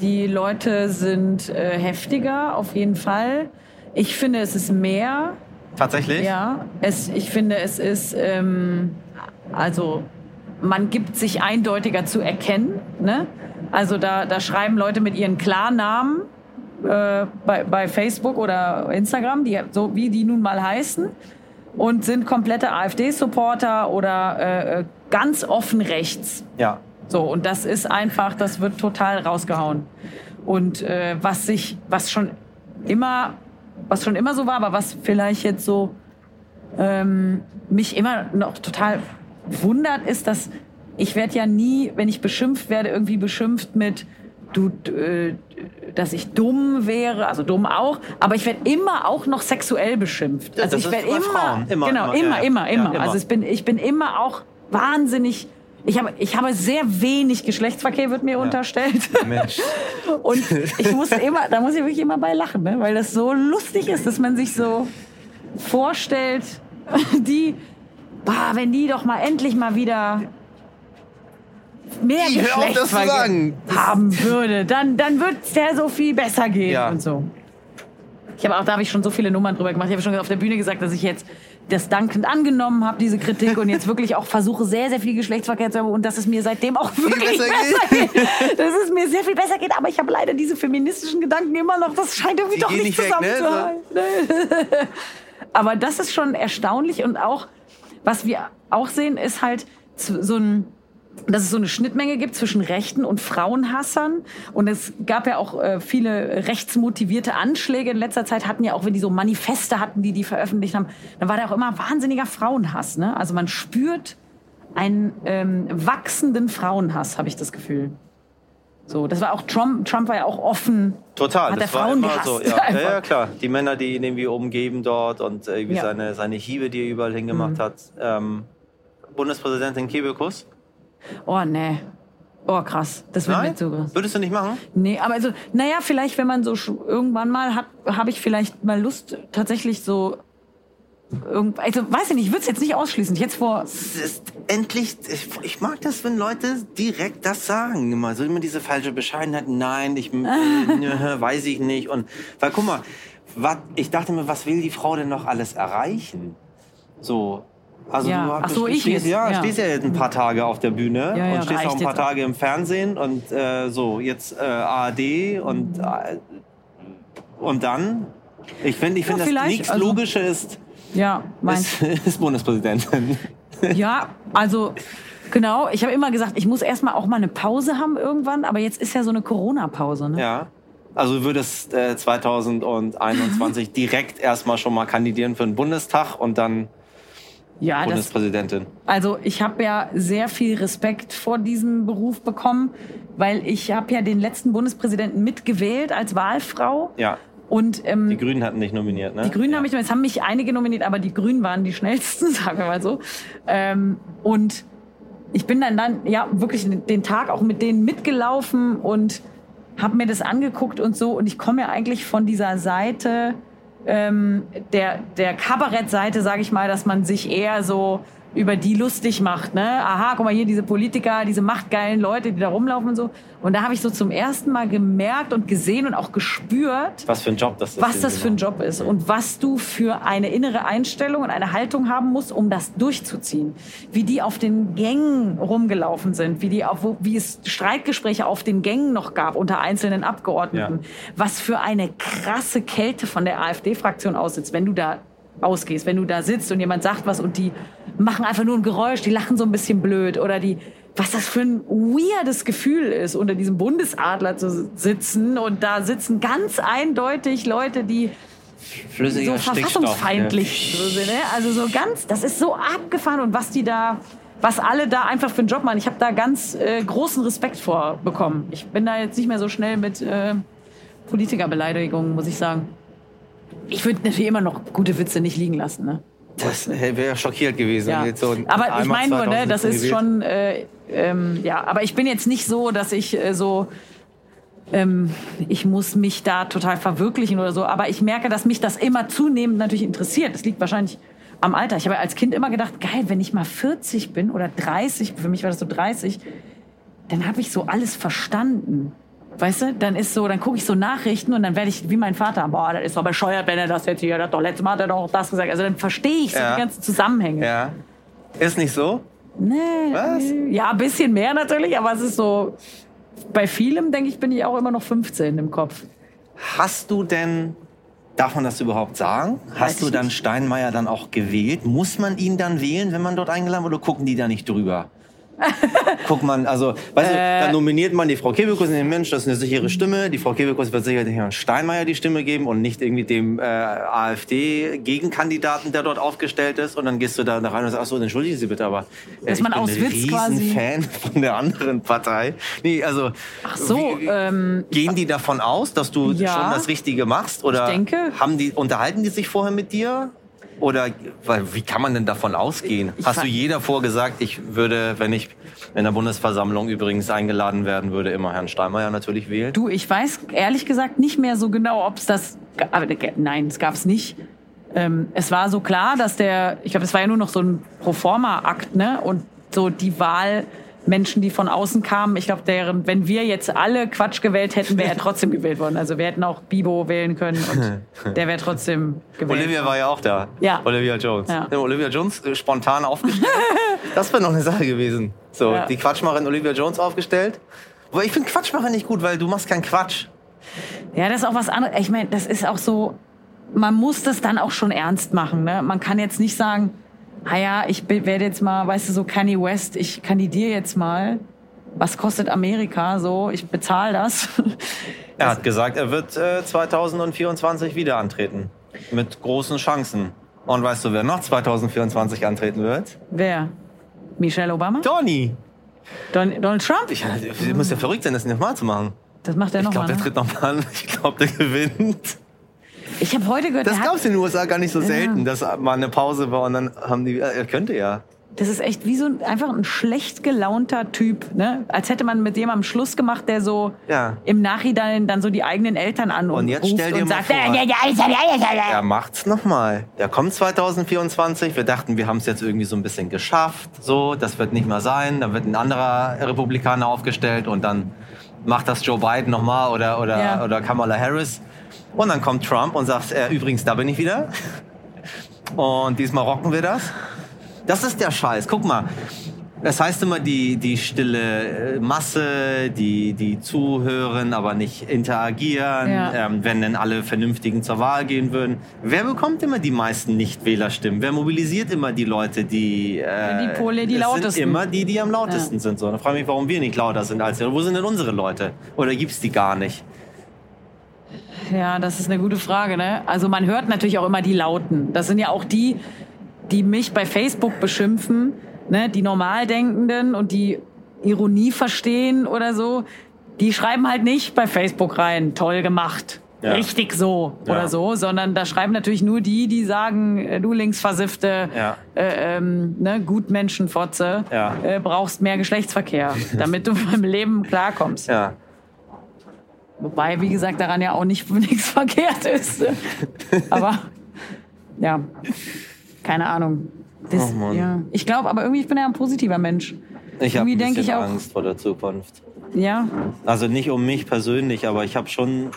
die Leute sind äh, heftiger, auf jeden Fall. Ich finde, es ist mehr. Tatsächlich? Ja, es, ich finde, es ist, ähm, also man gibt sich eindeutiger zu erkennen. Ne? Also da, da schreiben Leute mit ihren Klarnamen äh, bei, bei Facebook oder Instagram, die, so wie die nun mal heißen, und sind komplette AfD-Supporter oder äh, äh, ganz offen rechts. Ja. So, und das ist einfach, das wird total rausgehauen. Und äh, was sich, was schon immer, was schon immer so war, aber was vielleicht jetzt so ähm, mich immer noch total wundert, ist, dass ich werde ja nie, wenn ich beschimpft werde, irgendwie beschimpft mit du, äh, dass ich dumm wäre, also dumm auch, aber ich werde immer auch noch sexuell beschimpft. Also das ich werde immer. Immer, genau, immer, immer, immer, ja. immer. Ja, immer. Also ich bin, ich bin immer auch wahnsinnig. Ich habe, ich habe sehr wenig Geschlechtsverkehr, wird mir unterstellt. Mensch. Und ich muss immer, da muss ich wirklich immer bei lachen, ne? weil das so lustig ist, dass man sich so vorstellt, die, bah, wenn die doch mal endlich mal wieder mehr zu Geschlechtsverkehr haben würde, dann, dann wird es der so viel besser gehen Ja. und so. Ich habe auch, da habe ich schon so viele Nummern drüber gemacht. Ich habe schon auf der Bühne gesagt, dass ich jetzt das dankend angenommen habe, diese Kritik, und jetzt wirklich auch versuche, sehr, sehr viel Geschlechtsverkehr zu haben und dass es mir seitdem auch wirklich besser besser, geht. Dass es mir sehr viel besser geht, aber ich habe leider diese feministischen Gedanken immer noch. Das scheint irgendwie Die doch nicht ne? zusammenzuhalten. aber das ist schon erstaunlich und auch, was wir auch sehen, ist halt so ein dass es so eine Schnittmenge gibt zwischen Rechten und Frauenhassern. Und es gab ja auch äh, viele rechtsmotivierte Anschläge in letzter Zeit, hatten ja auch, wenn die so Manifeste hatten, die die veröffentlicht haben, dann war da auch immer wahnsinniger Frauenhass. Ne? Also man spürt einen ähm, wachsenden Frauenhass, habe ich das Gefühl. So, das war auch Trump. Trump war ja auch offen. Total, Hat das der war Frauen immer so. Ja. Ja, ja, klar. Die Männer, die ihn irgendwie umgeben dort und irgendwie Ja. Mhm. seine, seine Hiebe, die er überall hingemacht hat. Ähm, Bundespräsidentin Kebekus? Oh, nee. Oh, krass. Das wird mir zu krass. Würdest du nicht machen? Nee, aber also, naja, vielleicht, wenn man so irgendwann mal hat, habe ich vielleicht mal Lust, tatsächlich so. Irgend, also, weiß ich nicht, ich würde es jetzt nicht ausschließen. Jetzt vor. Es ist endlich, ich, ich mag das, wenn Leute direkt das sagen. Immer so immer diese falsche Bescheidenheit. Nein, ich äh, nö, weiß ich nicht. Und weil guck mal, wat, ich dachte mir, was will die Frau denn noch alles erreichen? So. Also Ja. du, Ach so, ich stehst, ja, Ja. stehst ja jetzt ein paar Tage auf der Bühne Ja, ja, und stehst auch ein paar. Tage im Fernsehen und äh, so jetzt äh, ARD und äh, und dann. Ich finde, ich Ja, finde, das nichts also- Logische ist, Ja, ist, ist Bundespräsidentin. Ja, also. Genau, ich habe immer gesagt, ich muss erstmal auch mal eine Pause haben irgendwann, aber jetzt ist ja so eine Corona-Pause. Ne? Ja. Also du würdest äh, 2021 direkt erstmal schon mal kandidieren für den Bundestag und dann ja das, Bundespräsidentin. Also ich habe ja sehr viel Respekt vor diesem Beruf bekommen, weil ich habe ja den letzten Bundespräsidenten mitgewählt als Wahlfrau. Ja. Und ähm, Die Grünen hatten dich nominiert, ne? Die Grünen ja. haben mich, es haben mich einige nominiert, aber die Grünen waren die schnellsten, sagen wir mal so. Ähm, und ich bin dann dann ja wirklich den Tag auch mit denen mitgelaufen und habe mir das angeguckt und so. Und ich komme ja eigentlich von dieser Seite ähm, der der Kabarettseite, sage ich mal, dass man sich eher so über die lustig macht, ne? Aha, guck mal hier diese Politiker, diese machtgeilen Leute, die da rumlaufen und so. Und da habe ich so zum ersten Mal gemerkt und gesehen und auch gespürt, Was für ein Job das ist. was das für ein. Job ist und was du für eine innere Einstellung und eine Haltung haben musst, um das durchzuziehen. Wie die auf den Gängen rumgelaufen sind, wie, die auf, wie es Streitgespräche auf den Gängen noch gab unter einzelnen Abgeordneten. Was für eine krasse Kälte von der AfD-Fraktion aussitzt, wenn du da ausgehst, wenn du da sitzt und jemand sagt was und die machen einfach nur ein Geräusch, die lachen so ein bisschen blöd oder die was das für ein weirdes Gefühl ist, unter diesem Bundesadler zu sitzen. Und da sitzen ganz eindeutig Leute, die Flüssiger so verfassungsfeindlich so sind. Ne? Also so ganz, das ist so abgefahren und was die da, was alle da einfach für einen Job machen. Ich habe da ganz äh, großen Respekt vor bekommen. Ich bin da jetzt nicht mehr so schnell mit äh, Politikerbeleidigungen, muss ich sagen. Ich würde natürlich immer noch gute Witze nicht liegen lassen. Ne? Das wäre schockiert gewesen. Ja. so aber ich meine nur, ne, 2000 das ist schon, äh, ähm, ja, aber ich bin jetzt nicht so, dass ich äh, so, ähm, ich muss mich da total verwirklichen oder so, aber ich merke, dass mich das immer zunehmend natürlich interessiert. Das liegt wahrscheinlich am Alter. Ich habe als Kind immer gedacht, geil, wenn ich mal 40 bin oder 30, für mich war das so 30, dann habe ich so alles verstanden. Weißt du, dann ist so, dann gucke ich so Nachrichten und dann werde ich wie mein Vater, boah, das ist doch bescheuert, wenn er das jetzt hier, das doch letztes Mal hat er doch das gesagt. Also dann verstehe ich so Ja. die ganzen Zusammenhänge. Ja. Ist nicht so? Nee. Was? Ja, ein bisschen mehr natürlich, aber es ist so. Bei vielem, denke ich, bin ich auch immer noch 15 im Kopf. Hast du denn, darf man das überhaupt sagen? Weiß Hast du dann nicht. Steinmeier dann auch gewählt? Muss man ihn dann wählen, wenn man dort eingeladen wird, oder gucken die da nicht drüber? Guck man, also, weißt du, Äh. dann nominiert man die Frau Kebekus und den Mensch, das ist eine sichere Stimme. Die Frau Kebekus wird sicherlich Herrn Steinmeier die Stimme geben und nicht irgendwie dem äh, AfD-Gegenkandidaten, der dort aufgestellt ist. Und dann gehst du da rein und sagst, ach so, entschuldigen Sie bitte, aber äh, Dass ich man bin aus ein Witz quasi- Fan von der anderen Partei. Nee, also, Ach so, wie- ähm, Gehen die davon aus, dass du Ja. schon das Richtige machst? Oder Ich denke. Haben die, unterhalten die sich vorher mit dir? Oder weil, wie kann man denn davon ausgehen? Ich Hast du je davor gesagt, ich würde, wenn ich in der Bundesversammlung übrigens eingeladen werden würde, immer Herrn Steinmeier natürlich wählen? Du, ich weiß ehrlich gesagt nicht mehr so genau, ob es das. Aber, nein, es gab es nicht. Ähm, es war so klar, dass der. Ich glaube, es war ja nur noch so ein Proforma-Akt, ne? Und so die Wahl. Menschen, die von außen kamen, ich glaube, deren, wenn wir jetzt alle Quatsch gewählt hätten, wäre er trotzdem gewählt worden. Also wir hätten auch Bibo wählen können und der wäre trotzdem gewählt. Olivia war ja auch da. Ja. Olivia Jones. Ja. Olivia Jones äh, spontan aufgestellt. das wäre noch eine Sache gewesen. So, Ja. die Quatschmacherin Olivia Jones aufgestellt. Aber ich finde Quatschmacher nicht gut, weil du machst keinen Quatsch. Ja, das ist auch was anderes. Ich meine, das ist auch so, man muss das dann auch schon ernst machen. Ne? Man kann jetzt nicht sagen, ah ja, ich werde jetzt mal, weißt du, so Kanye West, ich kandidiere jetzt mal. Was kostet Amerika? So, ich bezahle das. Er hat gesagt, er wird äh, 2024 wieder antreten. Mit großen Chancen. Und weißt du, wer noch 2024 antreten wird? Wer? Michelle Obama? Tony. Don Donald Trump? Ich, ich muss ja verrückt sein, das nicht nochmal zu machen. Das macht er Ich nochmal. glaube, der Ne? tritt nochmal an. Ich glaube, der gewinnt. Ich habe heute gehört, Das gab es in den USA gar nicht so selten, dass mal eine Pause war und dann haben die. Er könnte ja. das ist echt wie so ein, einfach ein schlecht gelaunter Typ. Ne? Als hätte man mit dem am Schluss gemacht, der so Ja. im Nachhinein dann so die eigenen Eltern an Und jetzt stell dir und mal sagt, vor- "Ja, ja, ja, ja, ja, ja, ja." Er macht's nochmal. Der kommt 2024. Wir dachten, wir haben es jetzt irgendwie so ein bisschen geschafft. So, das wird nicht mehr sein. Dann wird ein anderer Republikaner aufgestellt und dann macht das Joe Biden nochmal oder, oder, Ja. oder Kamala Harris. Und dann kommt Trump und sagt, äh, übrigens, da bin ich wieder. Und diesmal rocken wir das. Das ist der Scheiß. Guck mal. Das heißt immer, die, die stille äh, Masse, die, die zuhören, aber nicht interagieren, Ja. ähm, wenn denn alle Vernünftigen zur Wahl gehen würden. Wer bekommt immer die meisten Nichtwählerstimmen? Wer mobilisiert immer die Leute, die... Äh, Die Pole, die es lautesten. sind immer die, die am lautesten Ja. sind. So. Dann frage ich mich, warum wir nicht lauter sind als. Wo sind denn unsere Leute? Oder gibt's die gar nicht? Ja, das ist eine gute Frage. Ne? Also man hört natürlich auch immer die Lauten. Das sind ja auch die, die mich bei Facebook beschimpfen, ne? die Normaldenkenden und die Ironie verstehen oder so. Die schreiben halt nicht bei Facebook rein, toll gemacht. Ja. Richtig so Ja. oder so, sondern da schreiben natürlich nur die, die sagen, äh, du linksversiffte Ja. äh, ähm, ne, Gutmenschenfotze, Ja. äh, brauchst mehr Geschlechtsverkehr, damit du beim Leben klarkommst. Ja. Wobei, wie gesagt, daran ja auch nicht nichts verkehrt ist. Aber ja, keine Ahnung. Das, Oh ja. Ich glaube, aber irgendwie ich bin ja ein positiver Mensch. Ich habe ein bisschen ich auch- Angst vor der Zukunft. Ja, Also nicht um mich persönlich, aber ich habe schon.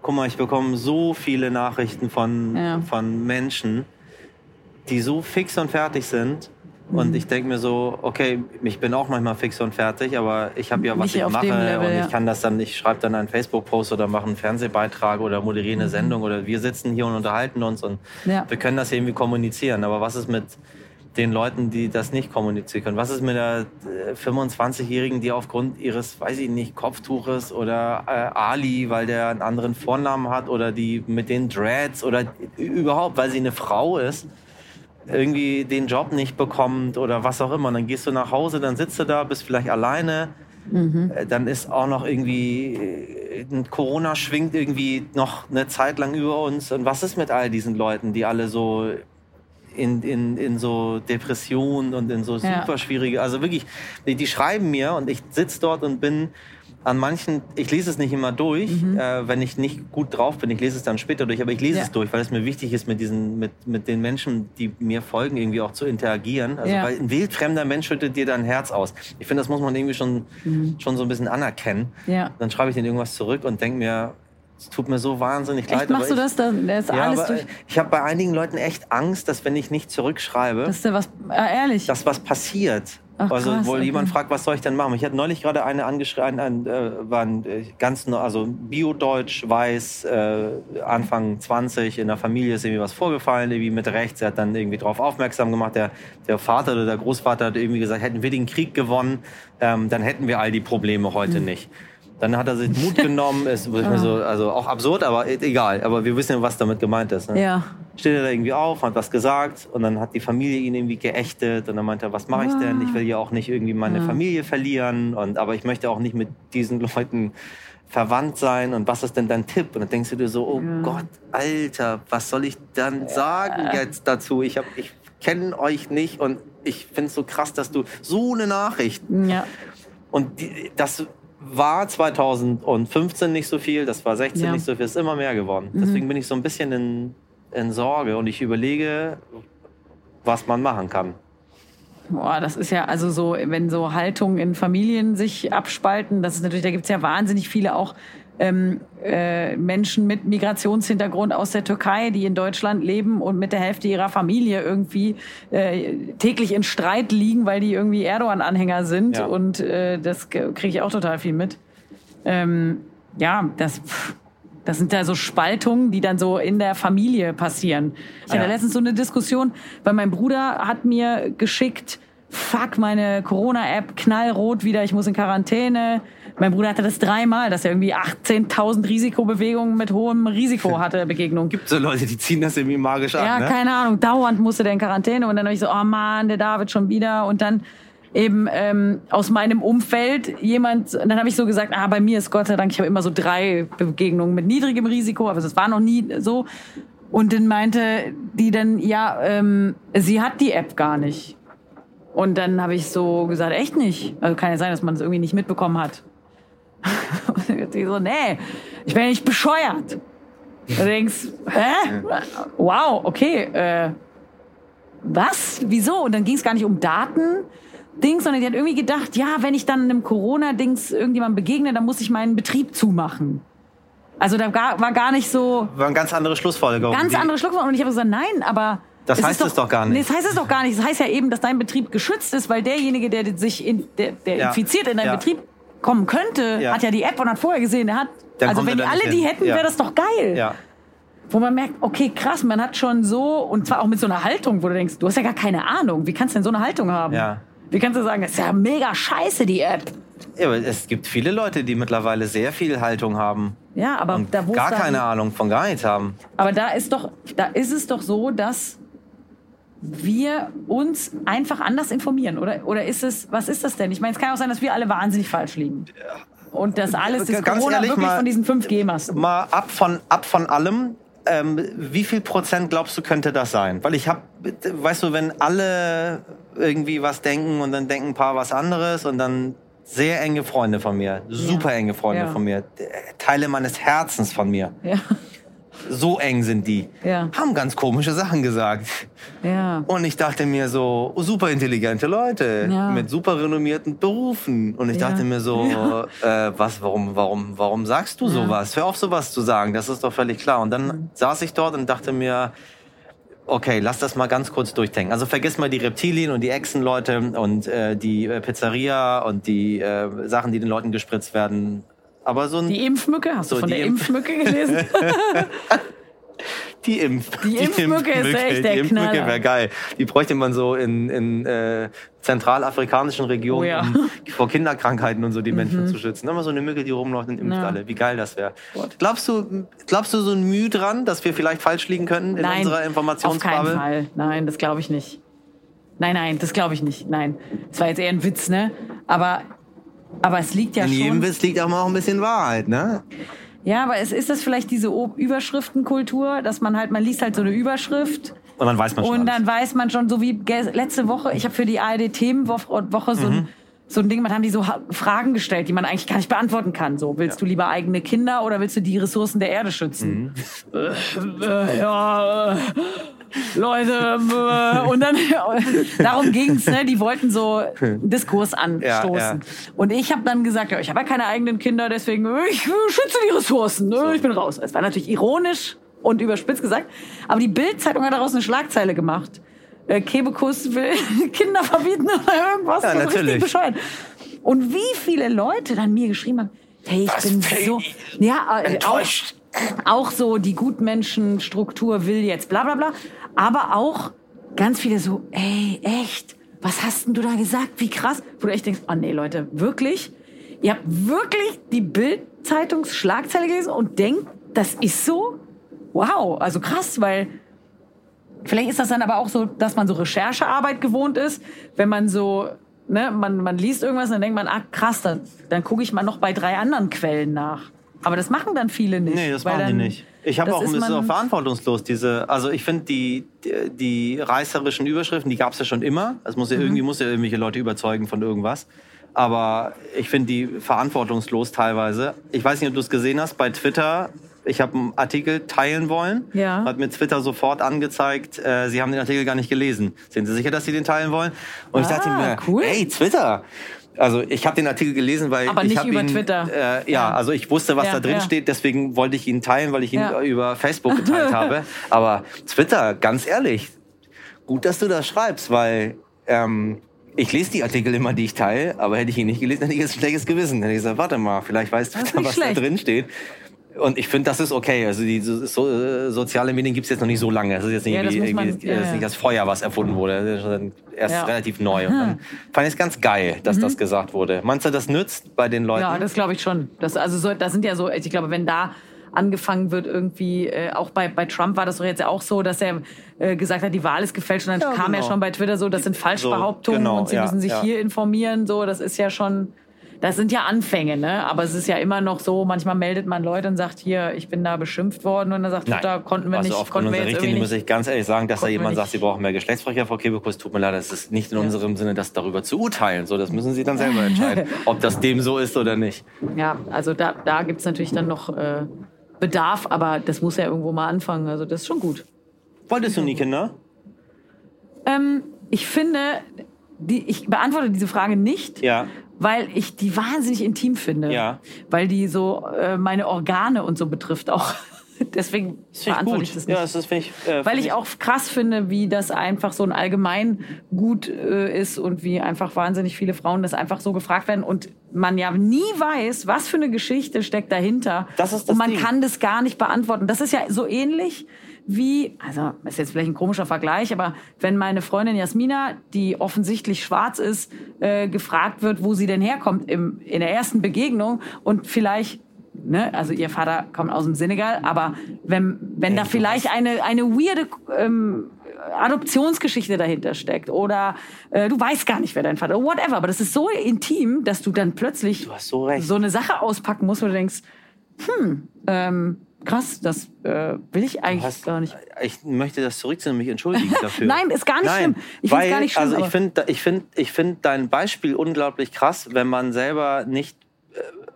Guck mal, ich bekomme so viele Nachrichten von, Ja. von Menschen, die so fix und fertig sind. Und ich denke mir so, okay, ich bin auch manchmal fix und fertig, aber ich habe ja was Nicht ich mache Level, und ich kann das dann, ich schreibe dann einen Facebook-Post oder mache einen Fernsehbeitrag oder moderiere eine Sendung oder wir sitzen hier und unterhalten uns und Ja. wir können das irgendwie kommunizieren. Aber was ist mit den Leuten, die das nicht kommunizieren können? Was ist mit der 25-Jährigen, die aufgrund ihres, weiß ich nicht, Kopftuches oder äh, Ali, weil der einen anderen Vornamen hat oder die mit den Dreads oder überhaupt, weil sie eine Frau ist, irgendwie den Job nicht bekommt oder was auch immer. Und dann gehst du nach Hause, dann sitzt du da, bist vielleicht alleine. Mhm. Dann ist auch noch irgendwie äh, Corona schwingt irgendwie noch eine Zeit lang über uns. Und was ist mit all diesen Leuten, die alle so in, in, in so Depressionen und in so super schwierige, also wirklich, die, die schreiben mir und ich sitze dort und bin an manchen, ich lese es nicht immer durch, mhm. äh, wenn ich nicht gut drauf bin. Ich lese es dann später durch, aber ich lese ja. es durch, weil es mir wichtig ist, mit diesen, mit, mit den Menschen, die mir folgen, irgendwie auch zu interagieren. Also ja. weil ein wildfremder Mensch schüttet dir dein Herz aus. Ich finde, das muss man irgendwie schon, mhm. schon so ein bisschen anerkennen. Ja. Dann schreibe ich denen irgendwas zurück und denke mir, es tut mir so wahnsinnig echt, leid. Machst du das dann? Ist ja, alles durch. Ich habe bei einigen Leuten echt Angst, dass wenn ich nicht zurückschreibe, dass da was, äh, ehrlich, dass was passiert. Ach, also krass, wo okay. jemand fragt, was soll ich denn machen? Ich hatte neulich gerade eine angeschrieben, ein, äh, war ein äh, ganz also Bio-Deutsch, weiß, äh, Anfang 20, in der Familie ist irgendwie was vorgefallen, irgendwie mit rechts. Er hat dann irgendwie darauf aufmerksam gemacht. Der, der Vater oder der Großvater hat irgendwie gesagt, hätten wir den Krieg gewonnen, ähm, dann hätten wir all die Probleme heute mhm. nicht. Dann hat er sich Mut genommen, ist ah. so, also auch absurd, aber egal. Aber wir wissen ja, was damit gemeint ist. Ne? Ja. Steht er da irgendwie auf, hat was gesagt und dann hat die Familie ihn irgendwie geächtet und dann meinte er, was mache ich denn? Ich will ja auch nicht irgendwie meine ja. Familie verlieren und aber ich möchte auch nicht mit diesen Leuten verwandt sein und was ist denn dein Tipp? Und dann denkst du dir so, oh ja. Gott, Alter, was soll ich dann sagen jetzt dazu? Ich, hab, ich kenne euch nicht und ich finde es so krass, dass du so eine Nachricht ja. und die, das war 2015 nicht so viel, das war 16 ja. nicht so viel, ist immer mehr geworden. Mhm. Deswegen bin ich so ein bisschen in, in Sorge und ich überlege, was man machen kann. Boah, das ist ja also so, wenn so Haltungen in Familien sich abspalten, das ist natürlich, da gibt es ja wahnsinnig viele auch ähm, äh, Menschen mit Migrationshintergrund aus der Türkei, die in Deutschland leben und mit der Hälfte ihrer Familie irgendwie äh, täglich in Streit liegen, weil die irgendwie Erdogan-Anhänger sind. Ja. Und äh, das kriege ich auch total viel mit. Ähm, ja, das. Das sind ja so Spaltungen, die dann so in der Familie passieren. Ich hatte letztens so eine Diskussion, weil mein Bruder hat mir geschickt, fuck, meine Corona-App knallrot wieder, ich muss in Quarantäne. Mein Bruder hatte das dreimal, dass er irgendwie 18.000 Risikobewegungen mit hohem Risiko hatte, Begegnung. Gibt so Leute, die ziehen das irgendwie magisch an, Ja, ne? keine Ahnung. Dauernd musste der in Quarantäne und dann habe ich so, oh Mann, der David schon wieder und dann eben ähm, aus meinem Umfeld jemand, und dann habe ich so gesagt, ah, bei mir ist Gott sei Dank, ich habe immer so drei Begegnungen mit niedrigem Risiko, aber es war noch nie so. Und dann meinte die dann, ja, ähm, sie hat die App gar nicht. Und dann habe ich so gesagt, echt nicht. Also kann ja sein, dass man es das irgendwie nicht mitbekommen hat. Und sie so, nee, ich bin nicht bescheuert. Du denkst, hä? Wow, okay. Äh, was? Wieso? Und dann ging es gar nicht um Daten. Dings, sondern die hat irgendwie gedacht, ja, wenn ich dann einem Corona-Dings irgendjemandem begegne, dann muss ich meinen Betrieb zumachen. Also da war gar nicht so. War eine ganz andere Schlussfolgerung. Ganz andere Schlussfolgerung. Und ich habe gesagt, nein, aber das heißt es doch, doch, gar nicht. Nee, das heißt es doch gar nicht. Das heißt ja eben, dass dein Betrieb geschützt ist, weil derjenige, der sich in, der, der ja. infiziert in deinen ja. Betrieb kommen könnte, ja. hat ja die App und hat vorher gesehen, der hat. Dann also wenn die alle die hätten, wäre das doch geil. Ja. Wo man merkt, okay, krass, man hat schon so, und zwar auch mit so einer Haltung, wo du denkst, du hast ja gar keine Ahnung. Wie kannst du denn so eine Haltung haben? Ja. Wie kannst du sagen, das ist ja mega scheiße, die App? Ja, aber es gibt viele Leute, die mittlerweile sehr viel Haltung haben. Ja, aber da wo gar keine Ahnung von gar nichts haben. Aber da ist doch, da ist es doch so, dass wir uns einfach anders informieren? Oder, oder ist es, was ist das denn? Ich meine, es kann auch sein, dass wir alle wahnsinnig falsch liegen. Und das alles das Ganz Corona ehrlich, wirklich mal, von diesen 5G-Masten. Mal ab von, ab von allem. Ähm, wie viel Prozent glaubst du, könnte das sein? Weil ich habe, weißt du, wenn alle irgendwie was denken und dann denken ein paar was anderes und dann sehr enge Freunde von mir, super enge Freunde ja. von mir, Teile meines Herzens von mir. Ja so eng sind die, ja. haben ganz komische Sachen gesagt. Ja. Und ich dachte mir so, oh, super intelligente Leute ja. mit super renommierten Berufen. Und ich dachte mir so, äh, was, warum, warum, warum sagst du sowas? Hör auf, sowas zu sagen. Das ist doch völlig klar. Und dann mhm. saß ich dort und dachte mir, okay, lass das mal ganz kurz durchdenken. Also vergiss mal die Reptilien und die Echsenleute und äh, die äh, Pizzeria und die äh, Sachen, die den Leuten gespritzt werden. Aber so ein, die Impfmücke? Hast so du von der Impf Impfmücke gelesen? Die, Impf die Impfmücke ist echt der Die Impfmücke wäre geil. Die bräuchte man so in, in äh, zentralafrikanischen Regionen, Oh ja. Mhm. um vor Kinderkrankheiten und so die Menschen zu schützen. Immer so eine Mücke, die rumläuft und impft Ja. alle. Wie geil das wäre. Glaubst du, glaubst du so ein Mühe dran, dass wir vielleicht falsch liegen könnten in Nein, unserer auf keinen Informationsbubble? Fall. Nein, das glaube ich nicht. Nein, nein, das glaube ich nicht. Nein, das war jetzt eher ein Witz, ne? Aber, aber es liegt ja In jedem schon. Witz liegt auch mal auch ein bisschen Wahrheit, ne? Ja, aber es ist das vielleicht diese O- Überschriftenkultur, dass man halt, man liest halt so eine Überschrift Und dann weiß man schon und alles. dann weiß man schon, so wie letzte Woche, ich habe für die ARD Themenwoche Woche so Mhm. ein so ein Ding, man haben die so Fragen gestellt, die man eigentlich gar nicht beantworten kann. So, willst du lieber eigene Kinder oder willst du die Ressourcen der Erde schützen? Mhm. Äh, äh, ja, äh, Leute, äh, und dann darum ging's, ne? Die wollten so einen Diskurs anstoßen. Ja. Und ich habe dann gesagt, ja, ich habe ja keine eigenen Kinder, deswegen äh, ich äh, schütze die Ressourcen. Ne? Ich bin raus. Es war natürlich ironisch und überspitzt gesagt, aber die Bild-Zeitung hat daraus eine Schlagzeile gemacht. Äh, Kebekus will Kinder verbieten oder irgendwas. Ja, so natürlich. Richtig bescheuert. Und wie viele Leute dann mir geschrieben haben, hey, ich bin so, ja, äh, auch, Enttäuscht. Auch so die Gutmenschenstruktur will jetzt bla bla bla, aber auch ganz viele so, ey, echt, was hast denn du da gesagt? Wie krass. Wo du echt denkst, oh nee, Leute, wirklich? Ihr habt wirklich die Bild-Zeitungsschlagzeile gelesen und denkt, das ist so? Wow, also krass, weil Vielleicht ist das dann aber auch so, dass man so Recherchearbeit gewohnt ist, wenn man so, ne, man, man liest irgendwas und dann denkt man, ah krass, dann, dann gucke ich mal noch bei drei anderen Quellen nach. Aber das machen dann viele nicht. Nee, das machen die dann- nicht. Ich habe auch ein bisschen auch verantwortungslos. Diese, also ich finde die, die, die reißerischen Überschriften, die gab es ja schon immer. Es muss ja Mhm. irgendwie muss ja irgendwelche Leute überzeugen von irgendwas. Aber ich finde die verantwortungslos teilweise. Ich weiß nicht, ob du es gesehen hast bei Twitter. Ich habe einen Artikel teilen wollen. Ja. Hat mir Twitter sofort angezeigt, äh, Sie haben den Artikel gar nicht gelesen. Sind Sie sicher, dass Sie den teilen wollen? Und ich Ah, dachte mir, cool. hey, Twitter. Also ich habe den Artikel gelesen, weil Aber ich nicht über ihn, Twitter. Äh, ja, Ja. also ich wusste, was Ja, da drin ja. steht, deswegen wollte ich ihn teilen, weil ich ihn Ja. über Facebook geteilt habe. Aber Twitter, ganz ehrlich, gut, dass du das schreibst, weil ähm, ich lese die Artikel immer, die ich teile, aber hätte ich ihn nicht gelesen, hätte ich jetzt ein schlechtes Gewissen. Hätte ich gesagt, warte mal, vielleicht weiß ist Twitter, nicht was schlecht. da drin steht. Und ich finde, das ist okay. Also die so, so, äh, soziale Medien gibt's jetzt noch nicht so lange. Das ist jetzt nicht, Ja, das man- irgendwie, ja, das ja. nicht das Feuer, was erfunden wurde. Das ist erst Ja. Mhm. relativ neu. Und dann fand ich es ganz geil, dass das gesagt wurde. Meinst du, das nützt bei den Leuten? Ja, das glaube ich schon. Das, also so, das sind ja so, ich glaube, wenn da angefangen wird irgendwie, äh, auch bei, bei Trump war das doch jetzt ja auch so, dass er äh, gesagt hat, die Wahl ist gefälscht und dann Ja, kam ja genau. schon bei Twitter so, das sind Falschbehauptungen genau, und sie ja, müssen sich ja. hier informieren, so, das ist ja schon, das sind ja Anfänge, ne? Aber es ist ja immer noch so, manchmal meldet man Leute und sagt, hier, ich bin da beschimpft worden und dann sagt Nein. Twitter, konnten wir also nicht, aufgrund konnten wir unserer Richtlinie muss ich ganz ehrlich sagen, dass da jemand sagt, sie brauchen mehr Geschlechtsverkehr, Frau Kebekus. Tut mir leid, das ist nicht in unserem Sinne, das darüber zu urteilen. So, das müssen Sie dann selber entscheiden, ob das dem so ist oder nicht. Ja, also da, da gibt's natürlich dann noch äh, Bedarf, aber das muss ja irgendwo mal anfangen, also das ist schon gut. Wolltest du nie Kinder? Ähm, ich finde, die, ich beantworte diese Frage nicht, Ja. Weil ich die wahnsinnig intim finde. Ja. Weil die so äh, meine Organe und so betrifft auch. Deswegen Das finde ich ich das nicht. Ja, das finde ich. Äh, weil ich auch krass finde, wie das einfach so ein Allgemeingut äh, ist und wie einfach wahnsinnig viele Frauen das einfach so gefragt werden und man ja nie weiß, was für eine Geschichte steckt dahinter. Das ist das und man Ding. kann das gar nicht beantworten. Das ist ja so ähnlich wie, also ist jetzt vielleicht ein komischer Vergleich, aber wenn meine Freundin Jasmina, die offensichtlich schwarz ist, äh, gefragt wird, wo sie denn herkommt im, in der ersten Begegnung und vielleicht Ne, also ihr Vater kommt aus dem Senegal, aber wenn, wenn da vielleicht eine, eine weirde ähm, Adoptionsgeschichte dahinter steckt oder äh, du weißt gar nicht, wer dein Vater ist, whatever, aber das ist so intim, dass du dann plötzlich Du so so eine Sache auspacken musst, wo du denkst, hm, ähm, krass, das äh, will ich eigentlich hast- gar nicht. Ich möchte das zurückziehen und mich entschuldigen dafür. Nein, ist gar nicht Nein, schlimm. Ich find's weil, gar nicht schlimm, Also ich finde ich find, ich find dein Beispiel unglaublich krass. Wenn man selber nicht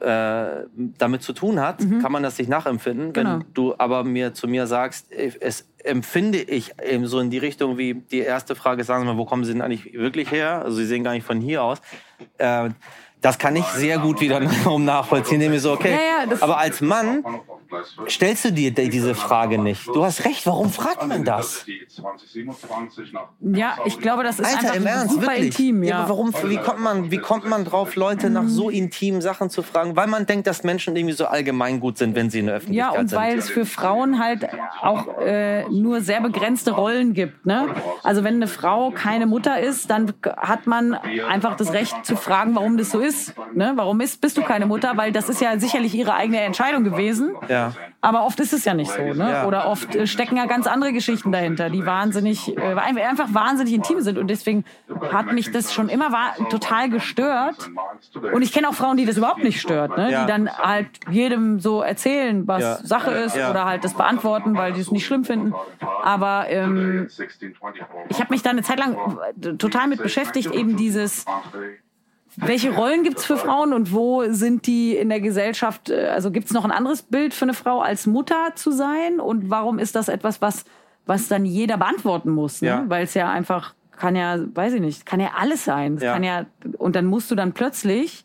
äh, damit zu tun hat, kann man das nicht nachempfinden. Mhm. Genau. Wenn du aber mir zu mir sagst, äh, es empfinde ich eben so in die Richtung wie die erste Frage, sagen Sie mal, wo kommen Sie denn eigentlich wirklich her? Also Sie sehen gar nicht von hier aus. Äh, das kann ich sehr gut wiederum nachvollziehen, indem ich so, okay, Ja, ja, aber als Mann stellst du dir diese Frage nicht. Du hast recht, warum fragt man das? 2027 nach. Ja, ich glaube, das ist Alter, einfach im Ernst, super wirklich? intim. Ja. aber warum, wie, kommt man, wie kommt man drauf, Leute nach so intimen Sachen zu fragen? Weil man denkt, dass Menschen irgendwie so allgemein gut sind, wenn sie in der Öffentlichkeit Ja, und sind. weil es für Frauen halt auch äh, nur sehr begrenzte Rollen gibt. Ne? Also wenn eine Frau keine Mutter ist, dann hat man einfach das Recht zu fragen, warum das so ist. Ne? Warum ist, bist du keine Mutter? Weil das ist ja sicherlich ihre eigene Entscheidung gewesen. Ja. Aber oft ist es ja nicht so. Ne? Ja. Oder oft äh, stecken ja ganz andere Geschichten dahinter, die wahnsinnig, äh, einfach wahnsinnig intim sind. Und deswegen hat mich das schon immer total gestört. Und ich kenne auch Frauen, die das überhaupt nicht stört. Ne? Ja. Die dann halt jedem so erzählen, was Ja. Sache ist oder halt das beantworten, weil die es nicht schlimm finden. Aber ähm, ich habe mich da eine Zeit lang äh, total mit beschäftigt, eben dieses, welche Rollen gibt's für Frauen und wo sind die in der Gesellschaft? äh, Also gibt's noch ein anderes Bild für eine Frau als Mutter zu sein? Und warum ist das etwas, was, was dann jeder beantworten muss? Ne? Ja. Weil es ja einfach kann ja, weiß ich nicht, kann ja alles sein. Es Ja. Kann ja, und dann musst du dann plötzlich,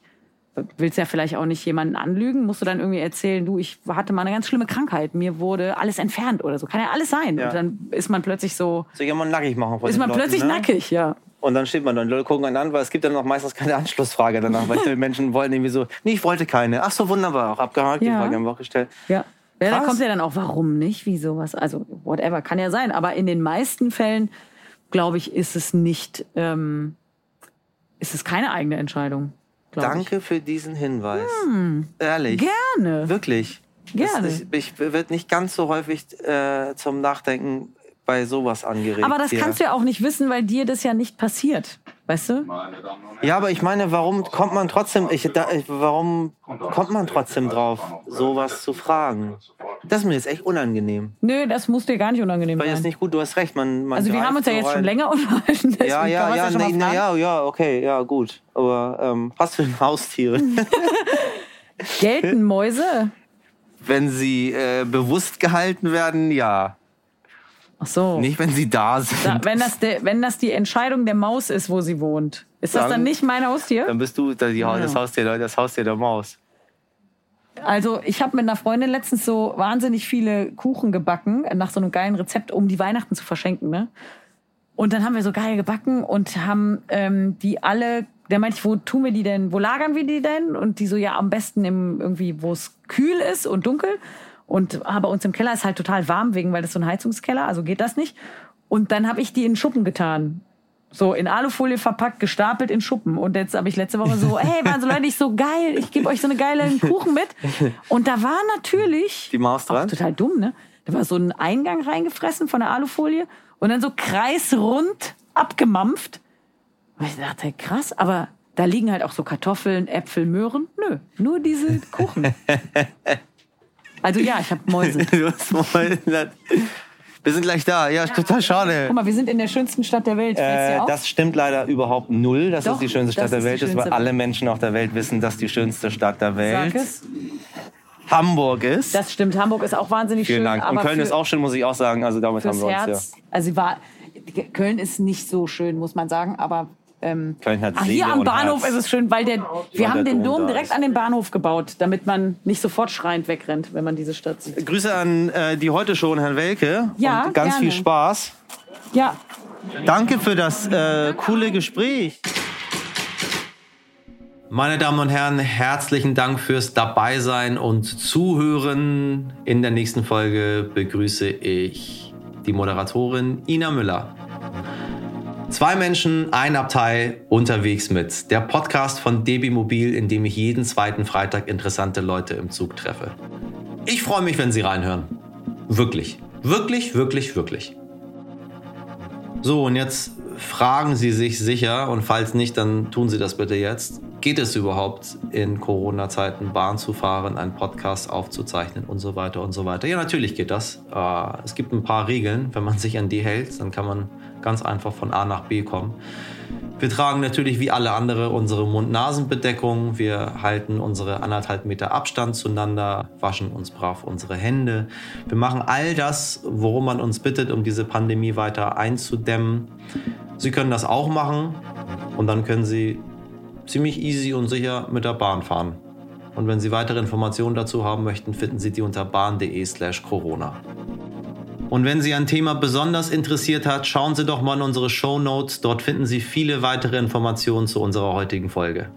willst ja vielleicht auch nicht jemanden anlügen, musst du dann irgendwie erzählen, du, ich hatte mal eine ganz schlimme Krankheit, mir wurde alles entfernt oder so. Kann ja alles sein. Ja. Und dann ist man plötzlich so, Soll ich mal nackig machen ist man Leuten, plötzlich ne? nackig, ja. Und dann steht man da und die Leute gucken einen an, weil es gibt dann noch meistens keine Anschlussfrage danach, weil die Menschen wollen irgendwie so, nee, ich wollte keine. Ach so, wunderbar, auch abgehakt, die Ja. Frage haben wir auch gestellt. Ja. Ja, da kommt ja dann auch, warum nicht, wie sowas, also whatever, kann ja sein. Aber in den meisten Fällen, glaube ich, ist es nicht, ähm, ist es keine eigene Entscheidung. Danke für diesen Hinweis. Ehrlich. Ich. Gerne. Wirklich. Gerne. Ist, ich wird nicht ganz so häufig äh, zum Nachdenken bei sowas angeregt. Aber das kannst du ja auch nicht wissen, weil dir das ja nicht passiert. Weißt du? Ja, aber ich meine, warum kommt man trotzdem, ich, da, ich, warum kommt man trotzdem drauf, sowas zu fragen? Das ist mir jetzt echt unangenehm. Nö, das muss dir gar nicht unangenehm Weil jetzt sein. nicht gut, du hast recht. Man, man Also wir haben uns ja jetzt schon rein. länger unterhalten. Ja, ja, ja, schon nee, na, ja, ja, okay, ja, gut. Aber ähm, hast du denn Haustiere? Gelten Mäuse? wenn sie äh, bewusst gehalten werden, ja. Ach so. Nicht, wenn sie da sind. Da, wenn, das de, wenn das die Entscheidung der Maus ist, wo sie wohnt, ist das Dann- dann nicht mein Haustier? Dann bist du da die, Ja. das, Haustier, das Haustier der Maus. Also ich habe mit einer Freundin letztens so wahnsinnig viele Kuchen gebacken, nach so einem geilen Rezept, um die Weihnachten zu verschenken. Ne? Und dann haben wir so geil gebacken und haben ähm, die alle, der meinte ich, wo tun wir die denn, wo lagern wir die denn? Und die so, ja, am besten im irgendwie, wo es kühl ist und dunkel. Und ah, bei uns im Keller ist halt total warm, wegen, weil das so ein Heizungskeller, also geht das nicht. Und dann habe ich die in Schuppen getan. So in Alufolie verpackt, gestapelt in Schuppen. Und jetzt habe ich letzte Woche so, hey, waren so Leute, ich so geil, ich gebe euch so eine geile Kuchen mit. Und da war natürlich Die Maus dran? total dumm, ne? Da war so ein Eingang reingefressen von der Alufolie und dann so kreisrund abgemampft. Und ich dachte, krass, aber da liegen halt auch so Kartoffeln, Äpfel, Möhren. Nö, nur diese Kuchen. Also ja, ich habe Mäuse. Du hast mal- Wir sind gleich da. Ja, ist total schade. Guck mal, wir sind in der schönsten Stadt der Welt. Äh, das stimmt leider überhaupt null, dass Doch, es die schönste Stadt der Welt ist, weil alle. Menschen auf der Welt wissen, dass die schönste Stadt der Welt. Hamburg ist. Das stimmt. Hamburg ist auch wahnsinnig Vielen schön. Dank. Und Köln ist auch schön, muss ich auch sagen. Also damit haben wir uns Herz. Also sie war. Köln ist nicht so schön, muss man sagen, aber. Ähm, hat ah, hier am Bahnhof Herz. ist es schön, weil der, wir haben den Dom direkt an den Bahnhof gebaut, damit man nicht sofort schreiend wegrennt, wenn man diese Stadt sieht. Grüße an äh, die heute schon, Herrn Welke. Ja, und ganz gerne. viel Spaß. Ja, Danke für das äh, coole Gespräch. Meine Damen und Herren, herzlichen Dank fürs Dabeisein und Zuhören. In der nächsten Folge begrüße ich die Moderatorin Ina Müller. Zwei Menschen, ein Abteil, unterwegs mit. Der Podcast von DB Mobil, in dem ich jeden zweiten Freitag interessante Leute im Zug treffe. Ich freue mich, wenn Sie reinhören. Wirklich. Wirklich, wirklich, wirklich. So, und jetzt fragen Sie sich sicher, und falls nicht, dann tun Sie das bitte jetzt. Geht es überhaupt in Corona-Zeiten Bahn zu fahren, einen Podcast aufzuzeichnen und so weiter und so weiter? Ja, natürlich geht das. Äh, Es gibt ein paar Regeln. Wenn man sich an die hält, dann kann man ganz einfach von A nach B kommen. Wir tragen natürlich wie alle andere unsere Mund-Nasen-Bedeckung. Wir halten unsere anderthalb Meter Abstand zueinander, waschen uns brav unsere Hände. Wir machen all das, worum man uns bittet, um diese Pandemie weiter einzudämmen. Sie können das auch machen und dann können Sie ziemlich easy und sicher mit der Bahn fahren. Und wenn Sie weitere Informationen dazu haben möchten, finden Sie die unter bahn.de slash Corona. Und wenn Sie ein Thema besonders interessiert hat, schauen Sie doch mal in unsere Show Notes. Dort finden Sie viele weitere Informationen zu unserer heutigen Folge.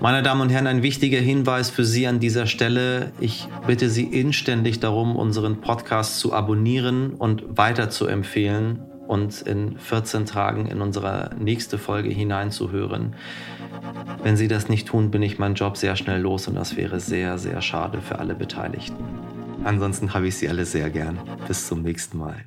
Meine Damen und Herren, ein wichtiger Hinweis für Sie an dieser Stelle. Ich bitte Sie inständig darum, unseren Podcast zu abonnieren und weiter zu empfehlen und in 14 Tagen in unsere nächste Folge hineinzuhören. Wenn Sie das nicht tun, bin ich meinen Job sehr schnell los und das wäre sehr, sehr schade für alle Beteiligten. Ansonsten habe ich Sie alle sehr gern. Bis zum nächsten Mal.